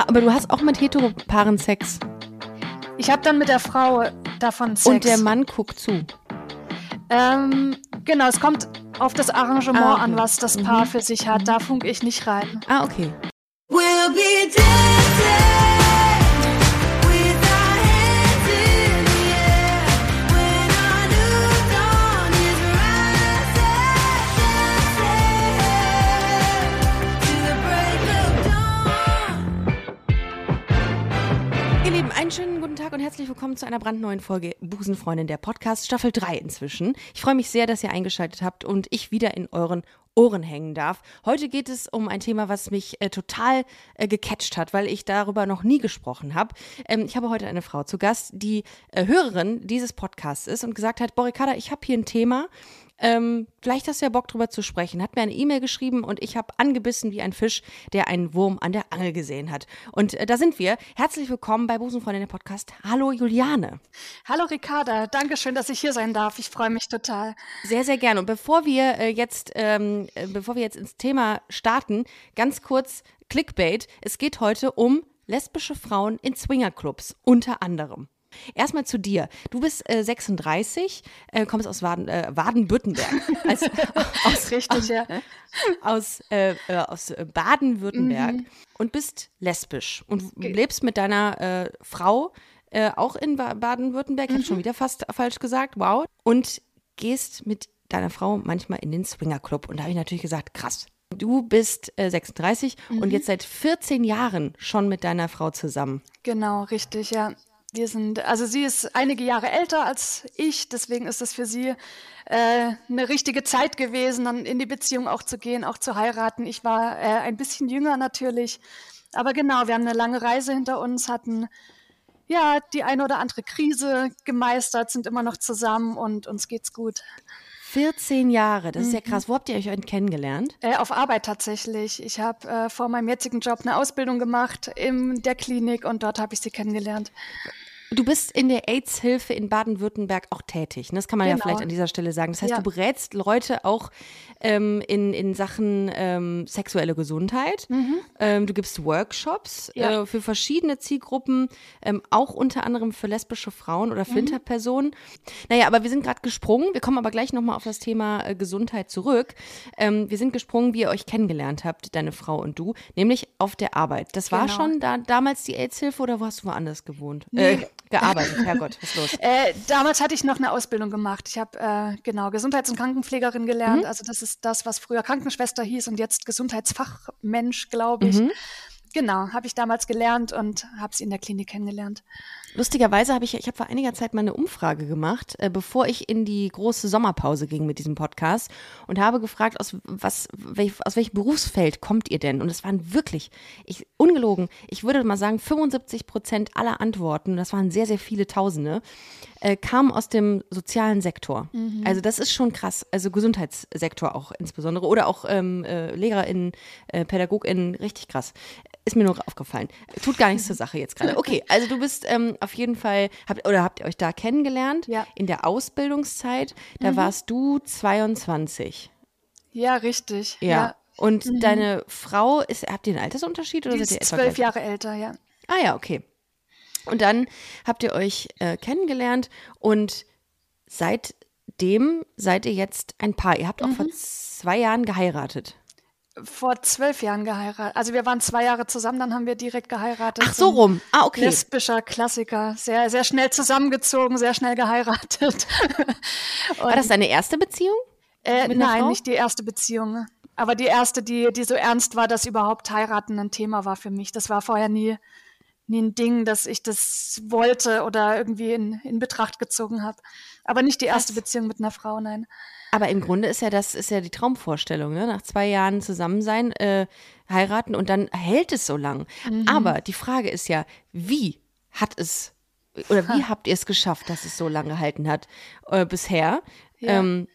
Ah, aber du hast auch mit Heteropaaren Sex. Ich habe dann mit der Frau davon Sex. Und der Mann guckt zu. Ähm, genau, es kommt auf das Arrangement ah, okay. an, was das Paar mhm. für sich hat. Da funke ich nicht rein. Ah, okay. Tag und herzlich willkommen zu einer brandneuen Folge Busenfreundin der Podcast Staffel 3 inzwischen. Ich freue mich sehr, dass ihr eingeschaltet habt und ich wieder in euren Ohren hängen darf. Heute geht es um ein Thema, was mich äh, total äh, gecatcht hat, weil ich darüber noch nie gesprochen habe. Ähm, ich habe heute eine Frau zu Gast, die äh, Hörerin dieses Podcasts ist und gesagt hat, Borikada, ich habe hier ein Thema, ähm, vielleicht hast du ja Bock drüber zu sprechen. Hat mir eine E-Mail geschrieben und ich habe angebissen wie ein Fisch, der einen Wurm an der Angel gesehen hat. Und äh, da sind wir. Herzlich willkommen bei Busenfreundin der Podcast. Hallo Juliane. Hallo Ricarda. Dankeschön, dass ich hier sein darf. Ich freue mich total. Sehr, sehr gerne. Und bevor wir äh, jetzt, ähm, äh, bevor wir jetzt ins Thema starten, ganz kurz Clickbait. Es geht heute um lesbische Frauen in Swingerclubs unter anderem. Erstmal zu dir. Du bist äh, 36, äh, kommst aus Waden, äh, Baden-Württemberg. aus, Richtig, aus, ja. Aus, äh, äh, aus äh, Baden-Württemberg mhm. und bist lesbisch und okay. lebst mit deiner Frau auch in Baden-Württemberg. Ich mhm. habe schon wieder fast falsch gesagt. Wow. Und gehst mit deiner Frau manchmal in den Swingerclub. Und da habe ich natürlich gesagt, krass. Du bist 36 mhm. und jetzt seit 14 Jahren schon mit deiner Frau zusammen. Genau, richtig, ja. Wir sind, also sie ist einige Jahre älter als ich, deswegen ist es für sie äh, eine richtige Zeit gewesen, dann in die Beziehung auch zu gehen, auch zu heiraten. Ich war äh, ein bisschen jünger natürlich, aber genau, wir haben eine lange Reise hinter uns, hatten ja die eine oder andere Krise gemeistert, sind immer noch zusammen und uns geht's gut. 14 Jahre, das ist ja mhm. krass. Wo habt ihr euch kennengelernt? Äh, auf Arbeit tatsächlich. Ich habe äh, vor meinem jetzigen Job eine Ausbildung gemacht in der Klinik und dort habe ich sie kennengelernt. Du bist in der AIDS-Hilfe in Baden-Württemberg auch tätig. Ne? Das kann man genau. ja vielleicht an dieser Stelle sagen. Das heißt, ja. du berätst Leute auch ähm, in, in Sachen ähm, sexuelle Gesundheit. Mhm. Ähm, du gibst Workshops ja. äh, für verschiedene Zielgruppen, ähm, auch unter anderem für lesbische Frauen oder Flinterpersonen. Mhm. Naja, aber wir sind gerade gesprungen. Wir kommen aber gleich nochmal auf das Thema äh, Gesundheit zurück. Ähm, wir sind gesprungen, wie ihr euch kennengelernt habt, deine Frau und du, nämlich auf der Arbeit. Das war genau. schon da, damals die AIDS-Hilfe oder wo hast du woanders gewohnt? Nee. Äh, gearbeitet? Herrgott, was ist los? Äh, damals hatte ich noch eine Ausbildung gemacht. Ich habe äh, genau Gesundheits- und Krankenpflegerin gelernt. Mhm. Also das ist das, was früher Krankenschwester hieß und jetzt Gesundheitsfachmensch, glaube ich. Mhm. Genau, habe ich damals gelernt und habe sie in der Klinik kennengelernt. Lustigerweise habe ich, ich habe vor einiger Zeit mal eine Umfrage gemacht, äh, bevor ich in die große Sommerpause ging mit diesem Podcast und habe gefragt, aus was, welch, aus welchem Berufsfeld kommt ihr denn? Und es waren wirklich, ich, ungelogen, ich würde mal sagen, 75 Prozent aller Antworten, das waren sehr, sehr viele Tausende, äh, kamen aus dem sozialen Sektor. Mhm. Also das ist schon krass. Also Gesundheitssektor auch insbesondere oder auch ähm, äh, LehrerInnen, äh, PädagogInnen, richtig krass. Ist mir nur aufgefallen. Tut gar nichts zur Sache jetzt gerade. Okay, also du bist ähm, auf jeden Fall, habt, oder habt ihr euch da kennengelernt? Ja. In der Ausbildungszeit. Da mhm. warst du 22. Ja, richtig. Ja. ja. Und mhm. deine Frau, ist, habt ihr einen Altersunterschied? Oder Die ist zwölf Jahre älter, ja. Ah ja, okay. Und dann habt ihr euch äh, kennengelernt und seitdem seid ihr jetzt ein Paar. Ihr habt auch mhm. vor zwei Jahren geheiratet vor zwölf Jahren geheiratet. Also wir waren zwei Jahre zusammen, dann haben wir direkt geheiratet. Ach so rum. Ah, okay. Lesbischer Klassiker. Sehr, sehr schnell zusammengezogen, sehr schnell geheiratet. War das deine erste Beziehung? Äh, nein, Frau? nicht die erste Beziehung. Aber die erste, die, die so ernst war, dass überhaupt heiraten ein Thema war für mich. Das war vorher nie, nie ein Ding, dass ich das wollte oder irgendwie in, in Betracht gezogen habe. Aber nicht die erste Was? Beziehung mit einer Frau, nein. Aber im Grunde ist ja das ist ja die Traumvorstellung, ne? Nach zwei Jahren zusammen sein, äh, heiraten und dann hält es so lang. Mhm. Aber die Frage ist ja, wie hat es oder wie ha. habt ihr es geschafft, dass es so lange gehalten hat äh, bisher? Ja. Ähm,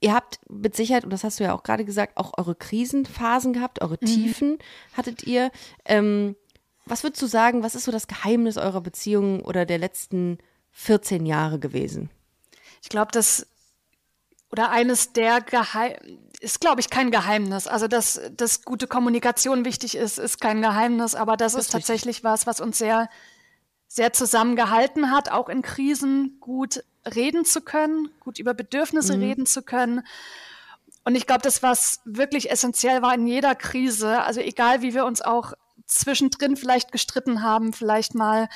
ihr habt mit Sicherheit, und das hast du ja auch gerade gesagt, auch eure Krisenphasen gehabt, eure mhm. Tiefen hattet ihr. Ähm, was würdest du sagen, was ist so das Geheimnis eurer Beziehung oder der letzten 14 Jahre gewesen? Ich glaube, das oder eines der Geheim ist, glaube ich, kein Geheimnis. Also, dass, dass gute Kommunikation wichtig ist, ist kein Geheimnis, aber das, das ist tatsächlich richtig. was, was uns sehr, sehr zusammengehalten hat, auch in Krisen gut reden zu können, gut über Bedürfnisse mhm. reden zu können. Und ich glaube, das, was wirklich essentiell war in jeder Krise, also egal wie wir uns auch zwischendrin vielleicht gestritten haben, vielleicht mal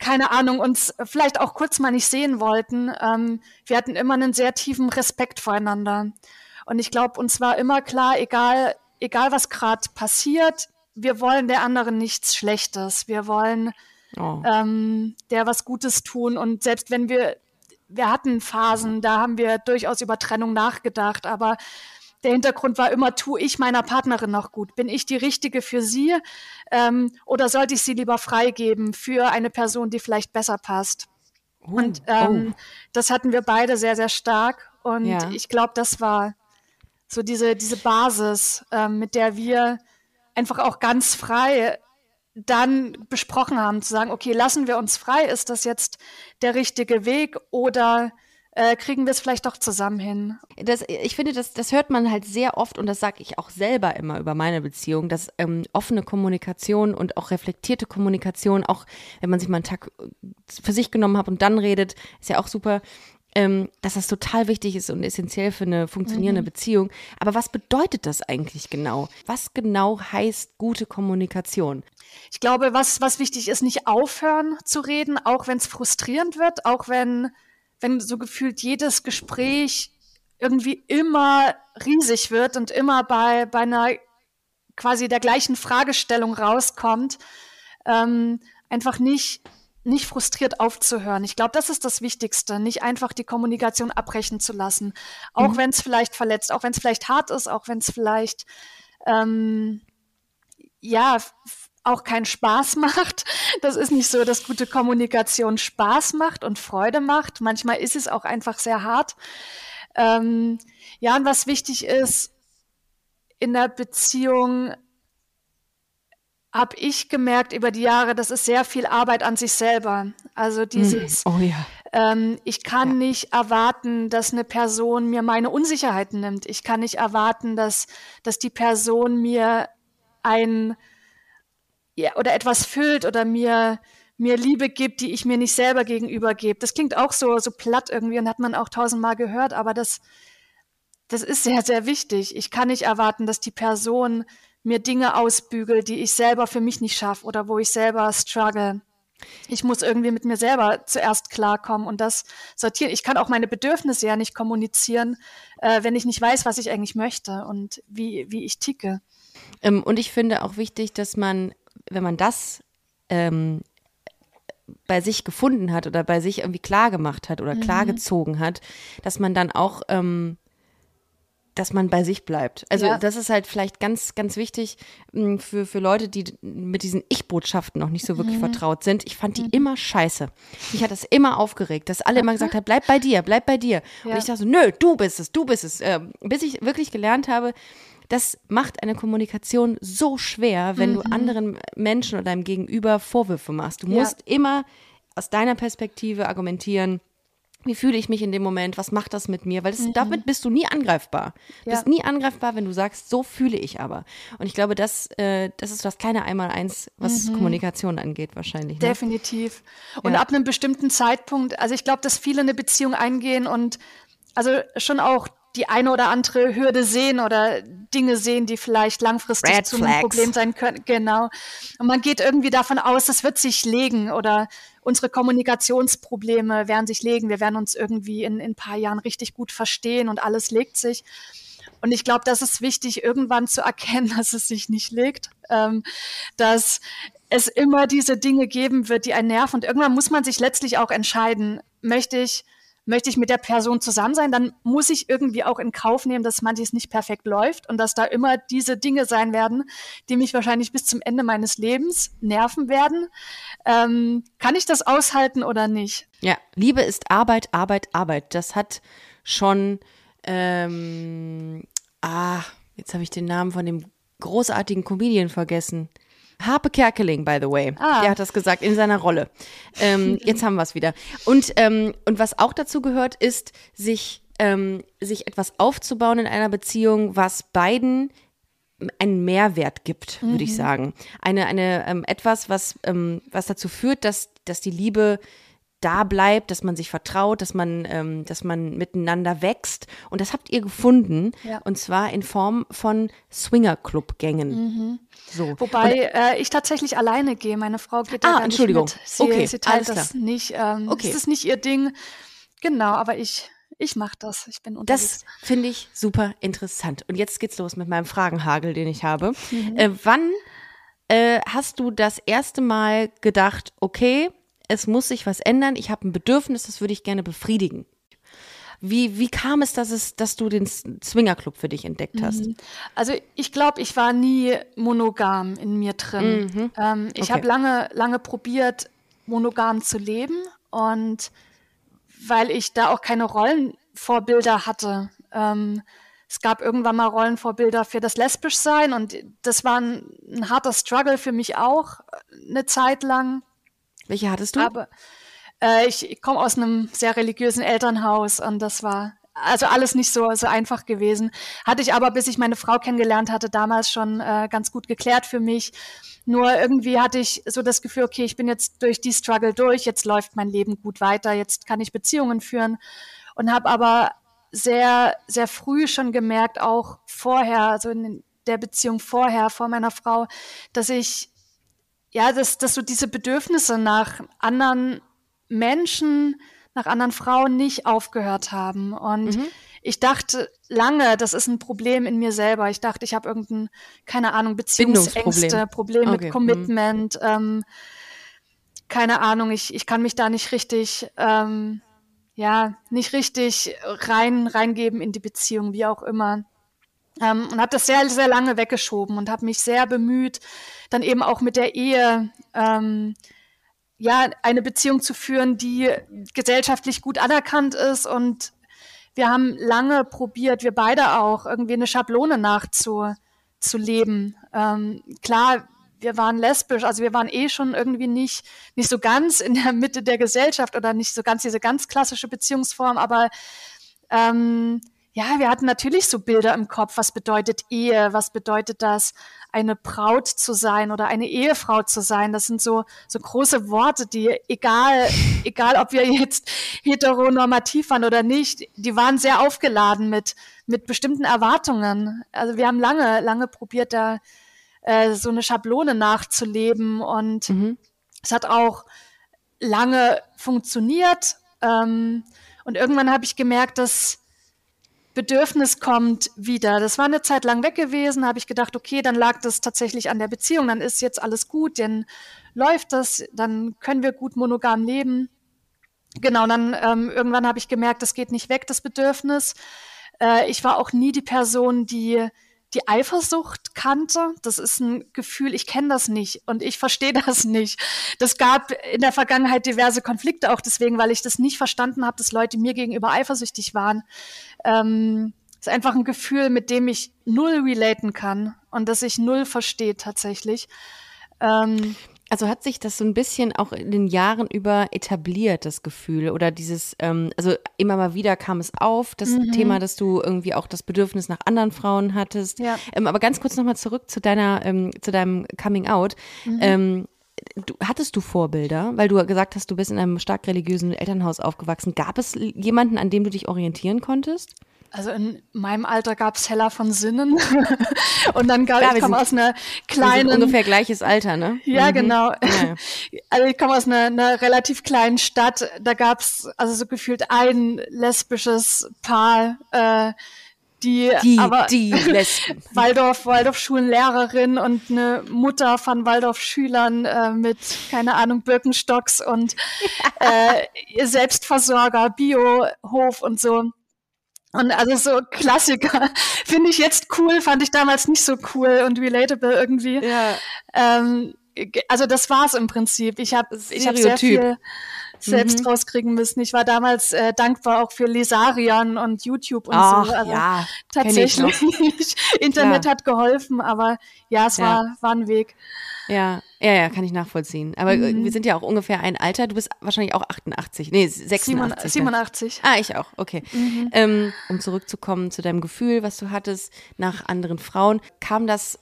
keine Ahnung, uns vielleicht auch kurz mal nicht sehen wollten. Ähm, wir hatten immer einen sehr tiefen Respekt voreinander. Und ich glaube, uns war immer klar, egal, egal was gerade passiert, wir wollen der anderen nichts Schlechtes. Wir wollen oh. ähm, der was Gutes tun. Und selbst wenn wir, wir hatten Phasen, da haben wir durchaus über Trennung nachgedacht, aber der Hintergrund war immer, tue ich meiner Partnerin noch gut? Bin ich die Richtige für sie? Ähm, oder sollte ich sie lieber freigeben für eine Person, die vielleicht besser passt? Oh, und ähm, oh. das hatten wir beide sehr, sehr stark. Und ja. ich glaube, das war so diese, diese Basis, ähm, mit der wir einfach auch ganz frei dann besprochen haben, zu sagen, okay, lassen wir uns frei, ist das jetzt der richtige Weg oder äh, kriegen wir es vielleicht doch zusammen hin. Das, ich finde, das, das hört man halt sehr oft und das sage ich auch selber immer über meine Beziehung, dass ähm, offene Kommunikation und auch reflektierte Kommunikation, auch wenn man sich mal einen Tag für sich genommen hat und dann redet, ist ja auch super, ähm, dass das total wichtig ist und essentiell für eine funktionierende mhm. Beziehung. Aber was bedeutet das eigentlich genau? Was genau heißt gute Kommunikation? Ich glaube, was, was wichtig ist, nicht aufhören zu reden, auch wenn es frustrierend wird, auch wenn, wenn so gefühlt jedes Gespräch irgendwie immer riesig wird und immer bei, bei einer quasi der gleichen Fragestellung rauskommt. Ähm, einfach nicht nicht frustriert aufzuhören. Ich glaube, das ist das Wichtigste, nicht einfach die Kommunikation abbrechen zu lassen, auch mhm. wenn es vielleicht verletzt, auch wenn es vielleicht hart ist, auch wenn es vielleicht ähm, ja auch keinen Spaß macht. Das ist nicht so, dass gute Kommunikation Spaß macht und Freude macht. Manchmal ist es auch einfach sehr hart. Ähm, ja, und was wichtig ist in der Beziehung, habe ich gemerkt über die Jahre, das ist sehr viel Arbeit an sich selber. Also dieses, oh ja. ähm, ich kann ja. nicht erwarten, dass eine Person mir meine Unsicherheiten nimmt. Ich kann nicht erwarten, dass, dass die Person mir ein ja, oder etwas füllt oder mir mir Liebe gibt, die ich mir nicht selber gegenüber gebe. Das klingt auch so so platt irgendwie und hat man auch tausendmal gehört, aber das das ist sehr sehr wichtig. Ich kann nicht erwarten, dass die Person mir Dinge ausbügel, die ich selber für mich nicht schaffe oder wo ich selber struggle. Ich muss irgendwie mit mir selber zuerst klarkommen und das sortieren. Ich kann auch meine Bedürfnisse ja nicht kommunizieren, äh, wenn ich nicht weiß, was ich eigentlich möchte und wie, wie ich ticke. Ähm, und ich finde auch wichtig, dass man, wenn man das ähm, bei sich gefunden hat oder bei sich irgendwie klar gemacht hat oder mhm. klargezogen hat, dass man dann auch ähm, dass man bei sich bleibt. Also ja. das ist halt vielleicht ganz, ganz wichtig hm, für, für Leute, die mit diesen Ich-Botschaften noch nicht so wirklich mhm. vertraut sind. Ich fand die mhm. immer scheiße. Mich hat das immer aufgeregt, dass alle immer gesagt haben, bleib bei dir, bleib bei dir. Ja. Und ich dachte so, nö, du bist es, du bist es. Äh, bis ich wirklich gelernt habe, das macht eine Kommunikation so schwer, wenn mhm. du anderen Menschen oder deinem Gegenüber Vorwürfe machst. Du musst immer aus deiner Perspektive argumentieren, wie fühle ich mich in dem Moment, was macht das mit mir, weil das, mhm. damit bist du nie angreifbar. Du ja. bist nie angreifbar, wenn du sagst, so fühle ich aber. Und ich glaube, das, äh, das ist das kleine Einmaleins, was mhm. Kommunikation angeht wahrscheinlich. Ne? Definitiv. Und ja. ab einem bestimmten Zeitpunkt, also ich glaube, dass viele eine Beziehung eingehen und also schon auch die eine oder andere Hürde sehen oder Dinge sehen, die vielleicht langfristig Red zu einem Problem sein können. Genau. Und man geht irgendwie davon aus, das wird sich legen oder unsere Kommunikationsprobleme werden sich legen. Wir werden uns irgendwie in, in ein paar Jahren richtig gut verstehen und alles legt sich. Und ich glaube, das ist wichtig, irgendwann zu erkennen, dass es sich nicht legt, ähm, dass es immer diese Dinge geben wird, die einen nerven. Und irgendwann muss man sich letztlich auch entscheiden, möchte ich möchte ich mit der Person zusammen sein, dann muss ich irgendwie auch in Kauf nehmen, dass manches nicht perfekt läuft und dass da immer diese Dinge sein werden, die mich wahrscheinlich bis zum Ende meines Lebens nerven werden. Ähm, kann ich das aushalten oder nicht? Ja, Liebe ist Arbeit, Arbeit, Arbeit. Das hat schon, ähm, ah, jetzt habe ich den Namen von dem großartigen Comedian vergessen. Harpe Kerkeling, by the way. Ah. Der hat das gesagt in seiner Rolle. Ähm, jetzt haben wir es wieder. Und, ähm, und was auch dazu gehört, ist, sich ähm, sich etwas aufzubauen in einer Beziehung, was beiden einen Mehrwert gibt, würde ich sagen. Eine, eine ähm, etwas, was, ähm, was dazu führt, dass, dass die Liebe da bleibt, dass man sich vertraut, dass man, ähm, dass man miteinander wächst. Und das habt ihr gefunden. Ja. Und zwar in Form von Swinger-Club-Gängen. So. Wobei äh, ich tatsächlich alleine gehe. Meine Frau geht da Ah, Entschuldigung. nicht mit. Sie, Okay, sie teilt alles das klar. nicht. Ähm, Okay. Es ist nicht ihr Ding. Genau, aber ich, ich mache das. Ich bin unterwegs. Das finde ich super interessant. Und jetzt geht's los mit meinem Fragenhagel, den ich habe. Mhm. Äh, wann äh, hast du das erste Mal gedacht, okay, es muss sich was ändern, ich habe ein Bedürfnis, das würde ich gerne befriedigen? Wie, wie kam es, dass, es, dass du den Swingerclub für dich entdeckt hast? Also ich glaube, ich war nie monogam in mir drin. Ähm, ich Okay. habe lange, lange probiert, monogam zu leben und weil ich da auch keine Rollenvorbilder hatte. Ähm, es gab irgendwann mal Rollenvorbilder für das Lesbischsein und das war ein, ein harter Struggle für mich auch äh, eine Zeit lang. Welche hattest du? Aber äh, ich, ich komme aus einem sehr religiösen Elternhaus und das war also alles nicht so, so einfach gewesen. Hatte ich aber, bis ich meine Frau kennengelernt hatte, damals schon äh, ganz gut geklärt für mich. Nur irgendwie hatte ich so das Gefühl, okay, ich bin jetzt durch die Struggle durch, jetzt läuft mein Leben gut weiter, jetzt kann ich Beziehungen führen und habe aber sehr, sehr früh schon gemerkt, auch vorher, also in der Beziehung vorher, vor meiner Frau, dass ich ja, dass, dass so diese Bedürfnisse nach anderen Menschen, nach anderen Frauen nicht aufgehört haben. Und ich dachte lange, das ist ein Problem in mir selber. Ich dachte, ich habe irgendein, keine Ahnung, Beziehungsängste, Bindungsproblem. Problem Okay, mit Commitment, ähm, keine Ahnung, ich, ich kann mich da nicht richtig, ähm, ja, nicht richtig rein, reingeben in die Beziehung, wie auch immer. Ähm, und habe das sehr, sehr lange weggeschoben und habe mich sehr bemüht, dann eben auch mit der Ehe ähm, ja eine Beziehung zu führen, die gesellschaftlich gut anerkannt ist. Und wir haben lange probiert, wir beide auch, irgendwie eine Schablone nachzu zu leben. Ähm, klar, wir waren lesbisch, also wir waren eh schon irgendwie nicht, nicht so ganz in der Mitte der Gesellschaft oder nicht so ganz diese ganz klassische Beziehungsform, aber ähm, ja, wir hatten natürlich so Bilder im Kopf, was bedeutet Ehe, was bedeutet das, eine Braut zu sein oder eine Ehefrau zu sein. Das sind so, so große Worte, die egal, egal ob wir jetzt heteronormativ waren oder nicht, die waren sehr aufgeladen mit, mit bestimmten Erwartungen. Also wir haben lange, lange probiert, da äh, so eine Schablone nachzuleben und es hat auch lange funktioniert. Ähm, und irgendwann habe ich gemerkt, dass Bedürfnis kommt wieder. Das war eine Zeit lang weg gewesen, habe ich gedacht, okay, dann lag das tatsächlich an der Beziehung, dann ist jetzt alles gut, dann läuft das, dann können wir gut monogam leben. Genau, dann ähm, irgendwann habe ich gemerkt, das geht nicht weg, das Bedürfnis. Äh, ich war auch nie die Person, die die Eifersucht kannte. Das ist ein Gefühl, ich kenne das nicht und ich verstehe das nicht. Das gab in der Vergangenheit diverse Konflikte auch deswegen, weil ich das nicht verstanden habe, dass Leute mir gegenüber eifersüchtig waren. Ähm, ist einfach ein Gefühl, mit dem ich null relaten kann und das ich null verstehe tatsächlich. Ähm, Also hat sich das so ein bisschen auch in den Jahren über etabliert, das Gefühl oder dieses, ähm, also immer mal wieder kam es auf, das Mhm. Thema, dass du irgendwie auch das Bedürfnis nach anderen Frauen hattest. Ja. Ähm, aber ganz kurz nochmal zurück zu deiner, ähm, zu deinem Coming Out. Mhm. Du, hattest du Vorbilder, weil du gesagt hast, du bist in einem stark religiösen Elternhaus aufgewachsen. Gab es jemanden, an dem du dich orientieren konntest? Also in meinem Alter gab es Heller von Sinnen und dann gab Ja, ich komme aus einer Wir sind kleinen ungefähr gleiches Alter, ne? Ja, Mhm. genau. Ja. Also ich komme aus einer, einer relativ kleinen Stadt. Da gab's also so gefühlt ein lesbisches Paar, äh, die, Die, aber die Lesben. Waldorf, Waldorfschulenlehrerin und eine Mutter von Waldorfschülern äh, mit, keine Ahnung, Birkenstocks und äh, Selbstversorger, Biohof und so. Und also so Klassiker finde ich jetzt cool, fand ich damals nicht so cool und relatable irgendwie. Ja. Ähm, also das war's im Prinzip. Ich habe ich hab sehr viel selbst rauskriegen müssen. Ich war damals äh, dankbar auch für Lesarion und YouTube und Ach, so. Also ja, tatsächlich, Internet Klar. hat geholfen, aber ja, es Ja. war, war ein Weg. Ja, Ja, ja, kann ich nachvollziehen. Aber mhm. wir sind ja auch ungefähr ein Alter. Du bist wahrscheinlich auch 88. Nee, 86. 87. Ah, ich auch. Okay. Mhm. Ähm, um zurückzukommen zu deinem Gefühl, was du hattest nach anderen Frauen. Kam das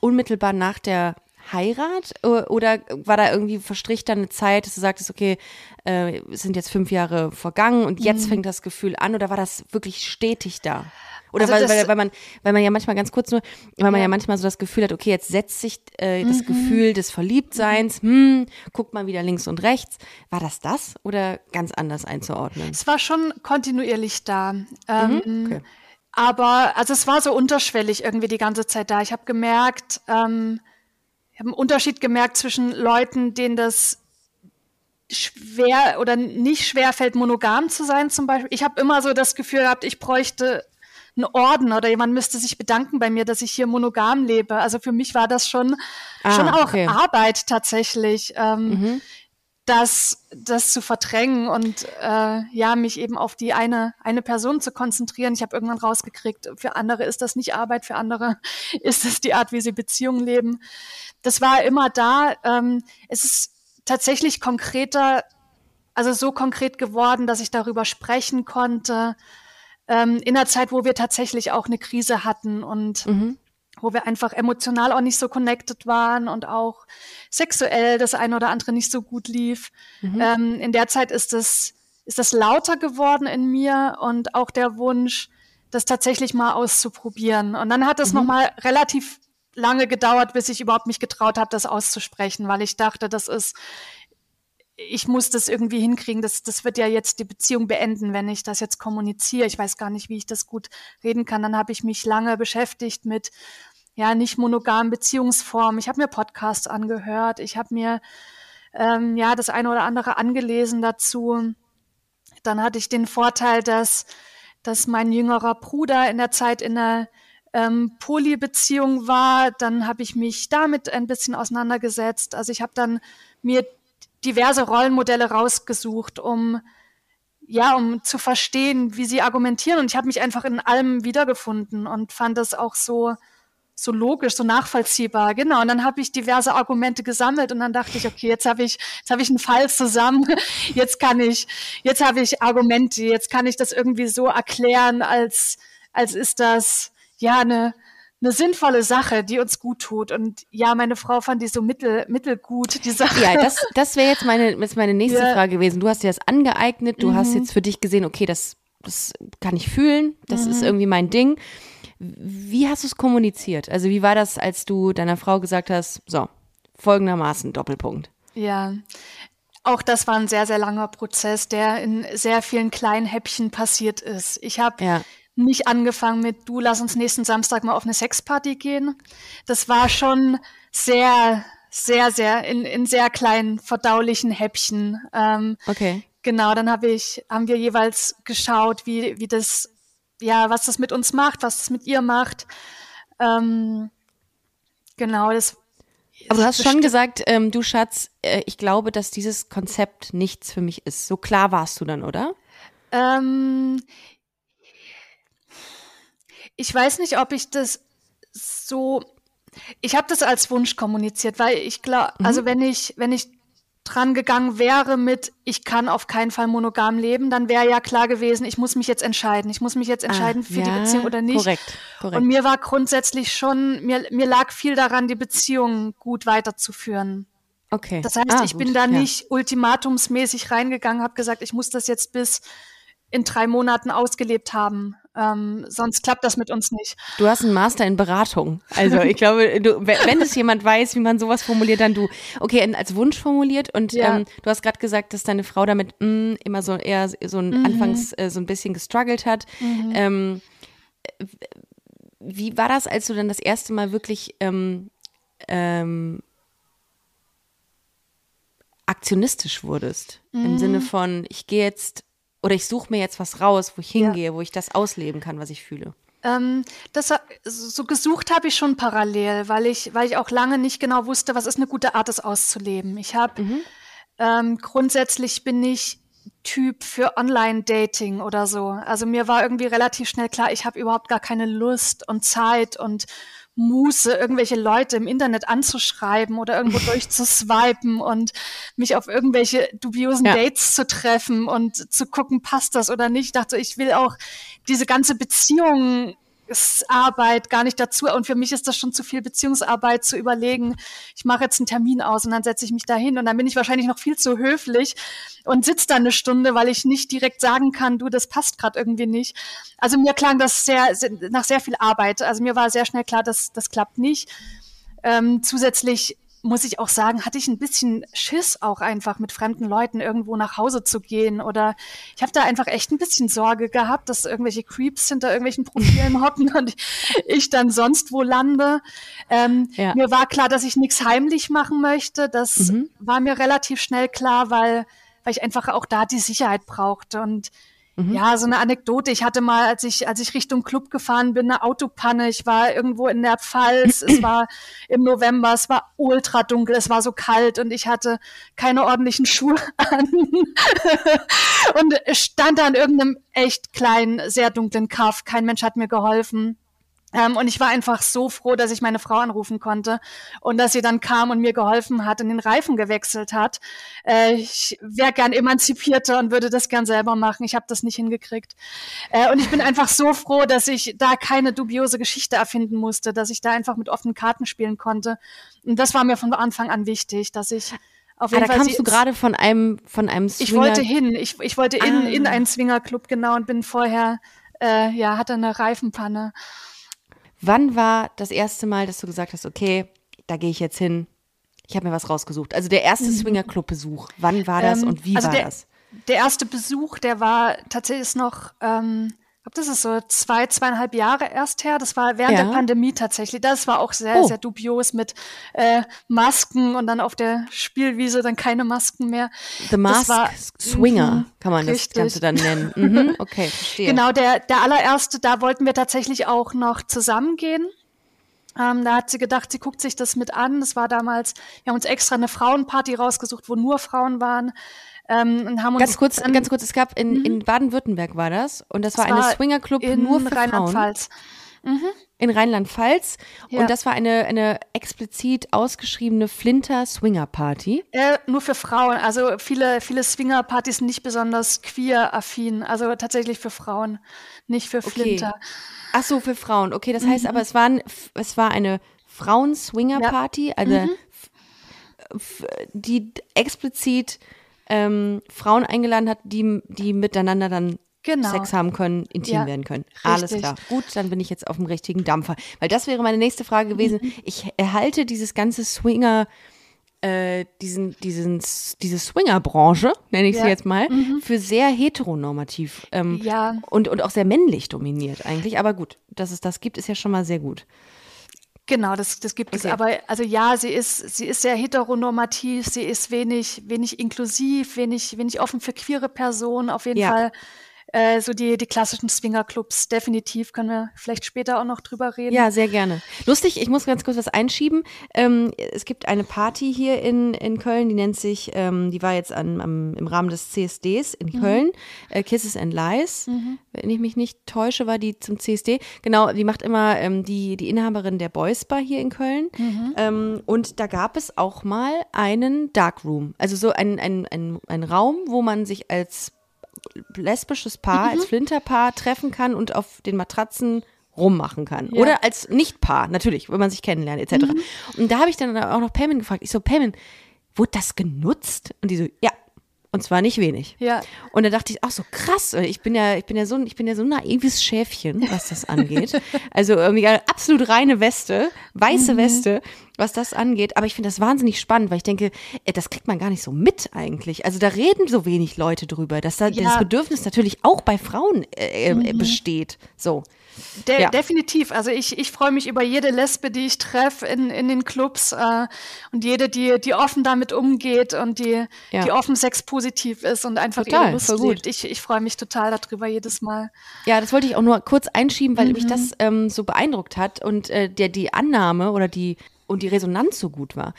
unmittelbar nach der Heirat oder war da irgendwie verstrich dann eine Zeit, dass du sagtest, okay, äh, es sind jetzt fünf Jahre vergangen und jetzt mhm. fängt das Gefühl an oder war das wirklich stetig da? Oder also weil, weil, weil, man, weil man ja manchmal ganz kurz nur, weil man ja, ja manchmal so das Gefühl hat, okay, jetzt setzt sich äh, das mhm. Gefühl des Verliebtseins, hm, guckt mal wieder links und rechts. War das das oder ganz anders einzuordnen? Es war schon kontinuierlich da. Ähm, mhm. okay. Aber also es war so unterschwellig irgendwie die ganze Zeit da. Ich habe gemerkt, ähm, habe einen Unterschied gemerkt zwischen Leuten, denen das schwer oder nicht schwer fällt, monogam zu sein zum Beispiel. Ich habe immer so das Gefühl gehabt, ich bräuchte einen Orden oder jemand müsste sich bedanken bei mir, dass ich hier monogam lebe. Also für mich war das schon, ah, schon auch okay. Arbeit tatsächlich. Ähm, mhm das, das zu verdrängen und äh, ja, mich eben auf die eine, eine Person zu konzentrieren. Ich habe irgendwann rausgekriegt, für andere ist das nicht Arbeit, für andere ist es die Art, wie sie Beziehungen leben. Das war immer da. Ähm, es ist tatsächlich konkreter, also so konkret geworden, dass ich darüber sprechen konnte, ähm, in einer Zeit, wo wir tatsächlich auch eine Krise hatten und mhm wo wir einfach emotional auch nicht so connected waren und auch sexuell das eine oder andere nicht so gut lief. Mhm. Ähm, in der Zeit ist es ist das lauter geworden in mir und auch der Wunsch, das tatsächlich mal auszuprobieren. Und dann hat es mhm. noch mal relativ lange gedauert, bis ich überhaupt mich getraut habe, das auszusprechen, weil ich dachte, das ist ich muss das irgendwie hinkriegen. Das, das wird ja jetzt die Beziehung beenden, wenn ich das jetzt kommuniziere. Ich weiß gar nicht, wie ich das gut reden kann. Dann habe ich mich lange beschäftigt mit ja nicht monogamen Beziehungsformen. Ich habe mir Podcasts angehört. Ich habe mir ähm, ja das eine oder andere angelesen dazu. Dann hatte ich den Vorteil, dass dass mein jüngerer Bruder in der Zeit in einer ähm, Polybeziehung war. Dann habe ich mich damit ein bisschen auseinandergesetzt. Also ich habe dann mir diverse Rollenmodelle rausgesucht, um ja, um zu verstehen, wie sie argumentieren. Und ich habe mich einfach in allem wiedergefunden und fand das auch so, so logisch, so nachvollziehbar. Genau. Und dann habe ich diverse Argumente gesammelt und dann dachte ich, okay, jetzt habe ich, jetzt habe ich einen Fall zusammen. Jetzt kann ich, jetzt habe ich Argumente. Jetzt kann ich das irgendwie so erklären, als, als ist das, ja, eine, eine sinnvolle Sache, die uns gut tut. Und ja, meine Frau fand die so mittel, mittelgut, die Sache. Ja, das, das wäre jetzt meine, jetzt meine nächste ja. Frage gewesen. Du hast dir das angeeignet, du mhm. hast jetzt für dich gesehen, okay, das, das kann ich fühlen, das mhm. ist irgendwie mein Ding. Wie hast du es kommuniziert? Also wie war das, als du deiner Frau gesagt hast, so, folgendermaßen, Doppelpunkt. Ja, auch das war ein sehr, sehr langer Prozess, der in sehr vielen kleinen Häppchen passiert ist. Ich habe ja nicht angefangen mit, du lass uns nächsten Samstag mal auf eine Sexparty gehen. Das war schon sehr, sehr, sehr in, in sehr kleinen verdaulichen Häppchen. Ähm, okay. Genau, dann habe ich, haben wir jeweils geschaut, wie, wie das, ja, was das mit uns macht, was es mit ihr macht. Ähm, genau, das. Aber du hast schon gesagt, ähm, du Schatz, äh, ich glaube, dass dieses Konzept nichts für mich ist. So klar warst du dann, oder? Ähm, ich weiß nicht, ob ich das so. Ich habe das als Wunsch kommuniziert, weil ich glaube, mhm. also wenn ich, wenn ich dran gegangen wäre mit, ich kann auf keinen Fall monogam leben, dann wäre ja klar gewesen, ich muss mich jetzt entscheiden. Ich muss mich jetzt ah, entscheiden ah, für ja, die Beziehung oder nicht. Korrekt, korrekt. Und mir war grundsätzlich schon, mir, mir lag viel daran, die Beziehung gut weiterzuführen. Okay. Das heißt, ah, ich gut, bin da ja. nicht ultimatumsmäßig reingegangen, habe gesagt, ich muss das jetzt bis in drei Monaten ausgelebt haben. Ähm, sonst klappt das mit uns nicht. Du hast einen Master in Beratung. Also ich glaube, du, wenn es jemand weiß, wie man sowas formuliert, dann du. Okay, als Wunsch formuliert und ja. ähm, du hast gerade gesagt, dass deine Frau damit mh, mm, immer so eher so ein, mhm. anfangs äh, so ein bisschen gestruggelt hat. Mhm. Ähm, wie war das, als du dann das erste Mal wirklich ähm, ähm, aktionistisch wurdest? Mhm. Im Sinne von, ich gehe jetzt oder ich suche mir jetzt was raus, wo ich hingehe, ja. wo ich das ausleben kann, was ich fühle. Ähm, das so gesucht habe ich schon parallel, weil ich, weil ich auch lange nicht genau wusste, was ist eine gute Art, das auszuleben. Ich habe mhm. ähm, grundsätzlich bin ich Typ für Online-Dating oder so. Also mir war irgendwie relativ schnell klar, ich habe überhaupt gar keine Lust und Zeit und Muße, irgendwelche Leute im Internet anzuschreiben oder irgendwo durchzuswipen und mich auf irgendwelche dubiosen ja. Dates zu treffen und zu gucken, passt das oder nicht. Ich dachte, ich will auch diese ganze Beziehung Beziehungsarbeit gar nicht dazu. Und für mich ist das schon zu viel Beziehungsarbeit zu überlegen, ich mache jetzt einen Termin aus und dann setze ich mich da hin und dann bin ich wahrscheinlich noch viel zu höflich und sitze da eine Stunde, weil ich nicht direkt sagen kann, du, das passt gerade irgendwie nicht. Also mir klang das sehr, nach sehr viel Arbeit. Also mir war sehr schnell klar, dass das klappt nicht. Ähm, zusätzlich muss ich auch sagen, hatte ich ein bisschen Schiss auch einfach mit fremden Leuten irgendwo nach Hause zu gehen oder ich habe da einfach echt ein bisschen Sorge gehabt, dass irgendwelche Creeps hinter irgendwelchen Profilen hocken und ich dann sonst wo lande. Ähm, ja. Mir war klar, dass ich nichts heimlich machen möchte. Das mhm. war mir relativ schnell klar, weil weil ich einfach auch da die Sicherheit brauchte und Mhm. Ja, so eine Anekdote. Ich hatte mal, als ich, als ich Richtung Club gefahren bin, eine Autopanne. Ich war irgendwo in der Pfalz. es war im November. Es war ultra dunkel. Es war so kalt und ich hatte keine ordentlichen Schuhe an. und stand da in irgendeinem echt kleinen, sehr dunklen Kaff. Kein Mensch hat mir geholfen. Ähm, und ich war einfach so froh, dass ich meine Frau anrufen konnte und dass sie dann kam und mir geholfen hat und den Reifen gewechselt hat. Äh, ich wäre gern emanzipierter und würde das gern selber machen. Ich habe das nicht hingekriegt. Äh, und ich bin einfach so froh, dass ich da keine dubiose Geschichte erfinden musste, dass ich da einfach mit offenen Karten spielen konnte. Und das war mir von Anfang an wichtig, dass ich auf jeden ah, da Fall kamst du gerade von einem von einem Swinger. Ich wollte hin. Ich, ich wollte in, ah. in einen Swingerclub genau und bin vorher äh, ja hatte eine Reifenpanne. Wann war das erste Mal, dass du gesagt hast, okay, da gehe ich jetzt hin? Ich habe mir was rausgesucht. Also der erste mhm. Swingerclub-Besuch. Wann war das ähm, und wie also war der, das? Der erste Besuch, der war tatsächlich noch ähm, glaube, das ist so zwei, zweieinhalb Jahre erst her. Das war während ja. der Pandemie tatsächlich. Das war auch sehr, oh. sehr dubios mit äh, Masken und dann auf der Spielwiese dann keine Masken mehr. The Mask war, Swinger mh, kann man richtig. das Ganze dann nennen. Mhm, okay, verstehe. Genau, der, der allererste, da wollten wir tatsächlich auch noch zusammengehen. Ähm, da hat sie gedacht, sie guckt sich das mit an. Das war damals, wir haben uns extra eine Frauenparty rausgesucht, wo nur Frauen waren. Ähm, und haben uns ganz kurz, dann, ganz kurz, es gab in, in mhm. Baden-Württemberg war das und das, das war eine Swingerclub nur für Rheinland-Pfalz. Mhm. In Rheinland-Pfalz. Ja. Und das war eine, eine explizit ausgeschriebene Flinter-Swinger-Party. Äh, nur für Frauen. Also viele, viele Swinger-Partys sind nicht besonders queer-affin. Also tatsächlich für Frauen, nicht für Flinter. Okay. Ach so, für Frauen. Okay, das heißt mhm. aber, es, waren, es war eine Frauen-Swinger-Party, ja. also mhm. die explizit ähm, Frauen eingeladen hat, die, die miteinander dann Genau. Sex haben können, intim ja, werden können. Richtig. Alles klar. Gut, dann bin ich jetzt auf dem richtigen Dampfer. Weil das wäre meine nächste Frage gewesen. Mhm. Ich erhalte dieses ganze Swinger, äh, diesen, diesen, diese Swinger-Branche, nenne ich ja. sie jetzt mal, mhm. für sehr heteronormativ ähm, ja. und, und auch sehr männlich dominiert eigentlich. Aber gut, dass es das gibt, ist ja schon mal sehr gut. Genau, das, das gibt okay. es. Aber also ja, sie ist, sie ist sehr heteronormativ, sie ist wenig, wenig inklusiv, wenig, wenig offen für queere Personen, auf jeden ja. Fall äh, so die, die klassischen Swingerclubs, definitiv, können wir vielleicht später auch noch drüber reden. Ja, sehr gerne. Lustig, ich muss ganz kurz was einschieben. Ähm, es gibt eine Party hier in, in Köln, die nennt sich, ähm, die war jetzt an, am, im Rahmen des CSDs in mhm. Köln, äh, Kisses and Lies. Mhm. Wenn ich mich nicht täusche, war die zum CSD. Genau, die macht immer ähm, die, die Inhaberin der Boys Bar hier in Köln. Mhm. Ähm, und da gab es auch mal einen Darkroom, also so ein, ein, ein, ein Raum, wo man sich als lesbisches Paar, mhm. als Flinterpaar treffen kann und auf den Matratzen rummachen kann. Ja. Oder als Nichtpaar, natürlich, wenn man sich kennenlernt, etc. Mhm. Und da habe ich dann auch noch Payman gefragt. Ich so, Payman, wurde das genutzt? Und die so, ja, und zwar nicht wenig. Ja. Und da dachte ich, ach so krass, ich bin ja, ich bin ja so, ich bin ja so ein naives Schäfchen, was das angeht. also irgendwie eine absolut reine Weste, weiße mhm. Weste, was das angeht. Aber ich finde das wahnsinnig spannend, weil ich denke, äh, das kriegt man gar nicht so mit eigentlich. Also da reden so wenig Leute drüber, dass da ja. das Bedürfnis natürlich auch bei Frauen äh, äh mhm. besteht. So. De ja. Definitiv. Also ich, ich freue mich über jede Lesbe, die ich treffe in, in den Clubs äh, und jede, die, die offen damit umgeht und die, ja. die offen sexpositiv ist und einfach total, ihre Lust lebt. Ich, ich freue mich total darüber jedes Mal. Ja, das wollte ich auch nur kurz einschieben, weil mhm. mich das ähm, so beeindruckt hat und äh, der, die Annahme oder die und die Resonanz so gut war.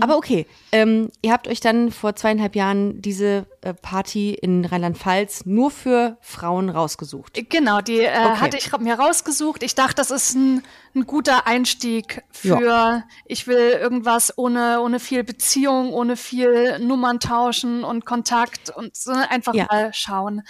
Aber okay, ähm, ihr habt euch dann vor zweieinhalb Jahren diese äh, Party in Rheinland-Pfalz nur für Frauen rausgesucht. Genau, die äh, Okay. hatte ich mir rausgesucht. Ich dachte, das ist ein, ein guter Einstieg für, ich will irgendwas ohne, ohne viel Beziehung, ohne viel Nummern tauschen und Kontakt und so einfach Ja. mal schauen.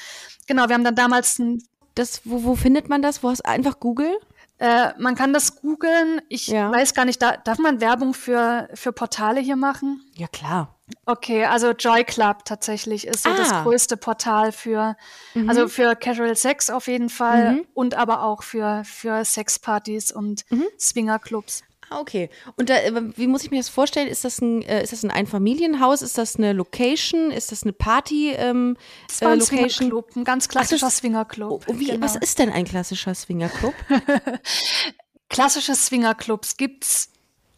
Genau, wir haben dann damals ein Das, wo, wo findet man das? Wo hast einfach Google? Äh, man kann das googeln. Ich Ja. weiß gar nicht, da, darf man Werbung für, für Portale hier machen? Ja, klar. Okay, also Joy Club tatsächlich ist so das Ah. größte Portal für, Mhm. also für Casual Sex auf jeden Fall und aber auch für, für Sexpartys und Mhm. Swingerclubs. Ah, okay. Und da, äh, wie muss ich mir das vorstellen? Ist das ein, äh, ist das ein Einfamilienhaus? Ist das eine Location? Ist das eine Party ähm, Es war äh, ein Location? Swingerclub, ein ganz klassischer das- Swingerclub. Und wie, genau. was ist denn ein klassischer Swingerclub? Klassische Swingerclubs gibt's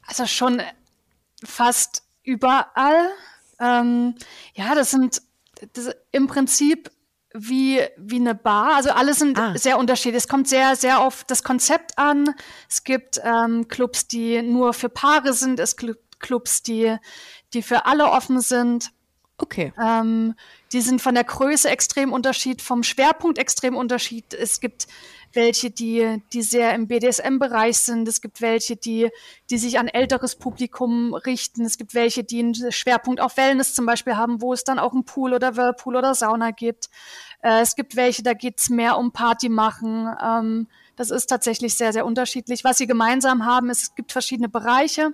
also schon fast überall. Ähm, ja, das sind das, im Prinzip wie, wie eine Bar. Also alle sind Ah. sehr unterschiedlich. Es kommt sehr, sehr auf das Konzept an. Es gibt ähm, Clubs, die nur für Paare sind. Es gibt Clubs, die, die für alle offen sind. Okay. Ähm, die sind von der Größe extrem unterschied, vom Schwerpunkt extrem unterschied. Es gibt welche, die, die sehr im BDSM-Bereich sind. Es gibt welche, die, die sich an älteres Publikum richten. Es gibt welche, die einen Schwerpunkt auf Wellness zum Beispiel haben, wo es dann auch einen Pool oder Whirlpool oder Sauna gibt. Äh, es gibt welche, da geht's mehr um Party machen. Ähm, das ist tatsächlich sehr, sehr unterschiedlich. Was sie gemeinsam haben, ist, es gibt verschiedene Bereiche.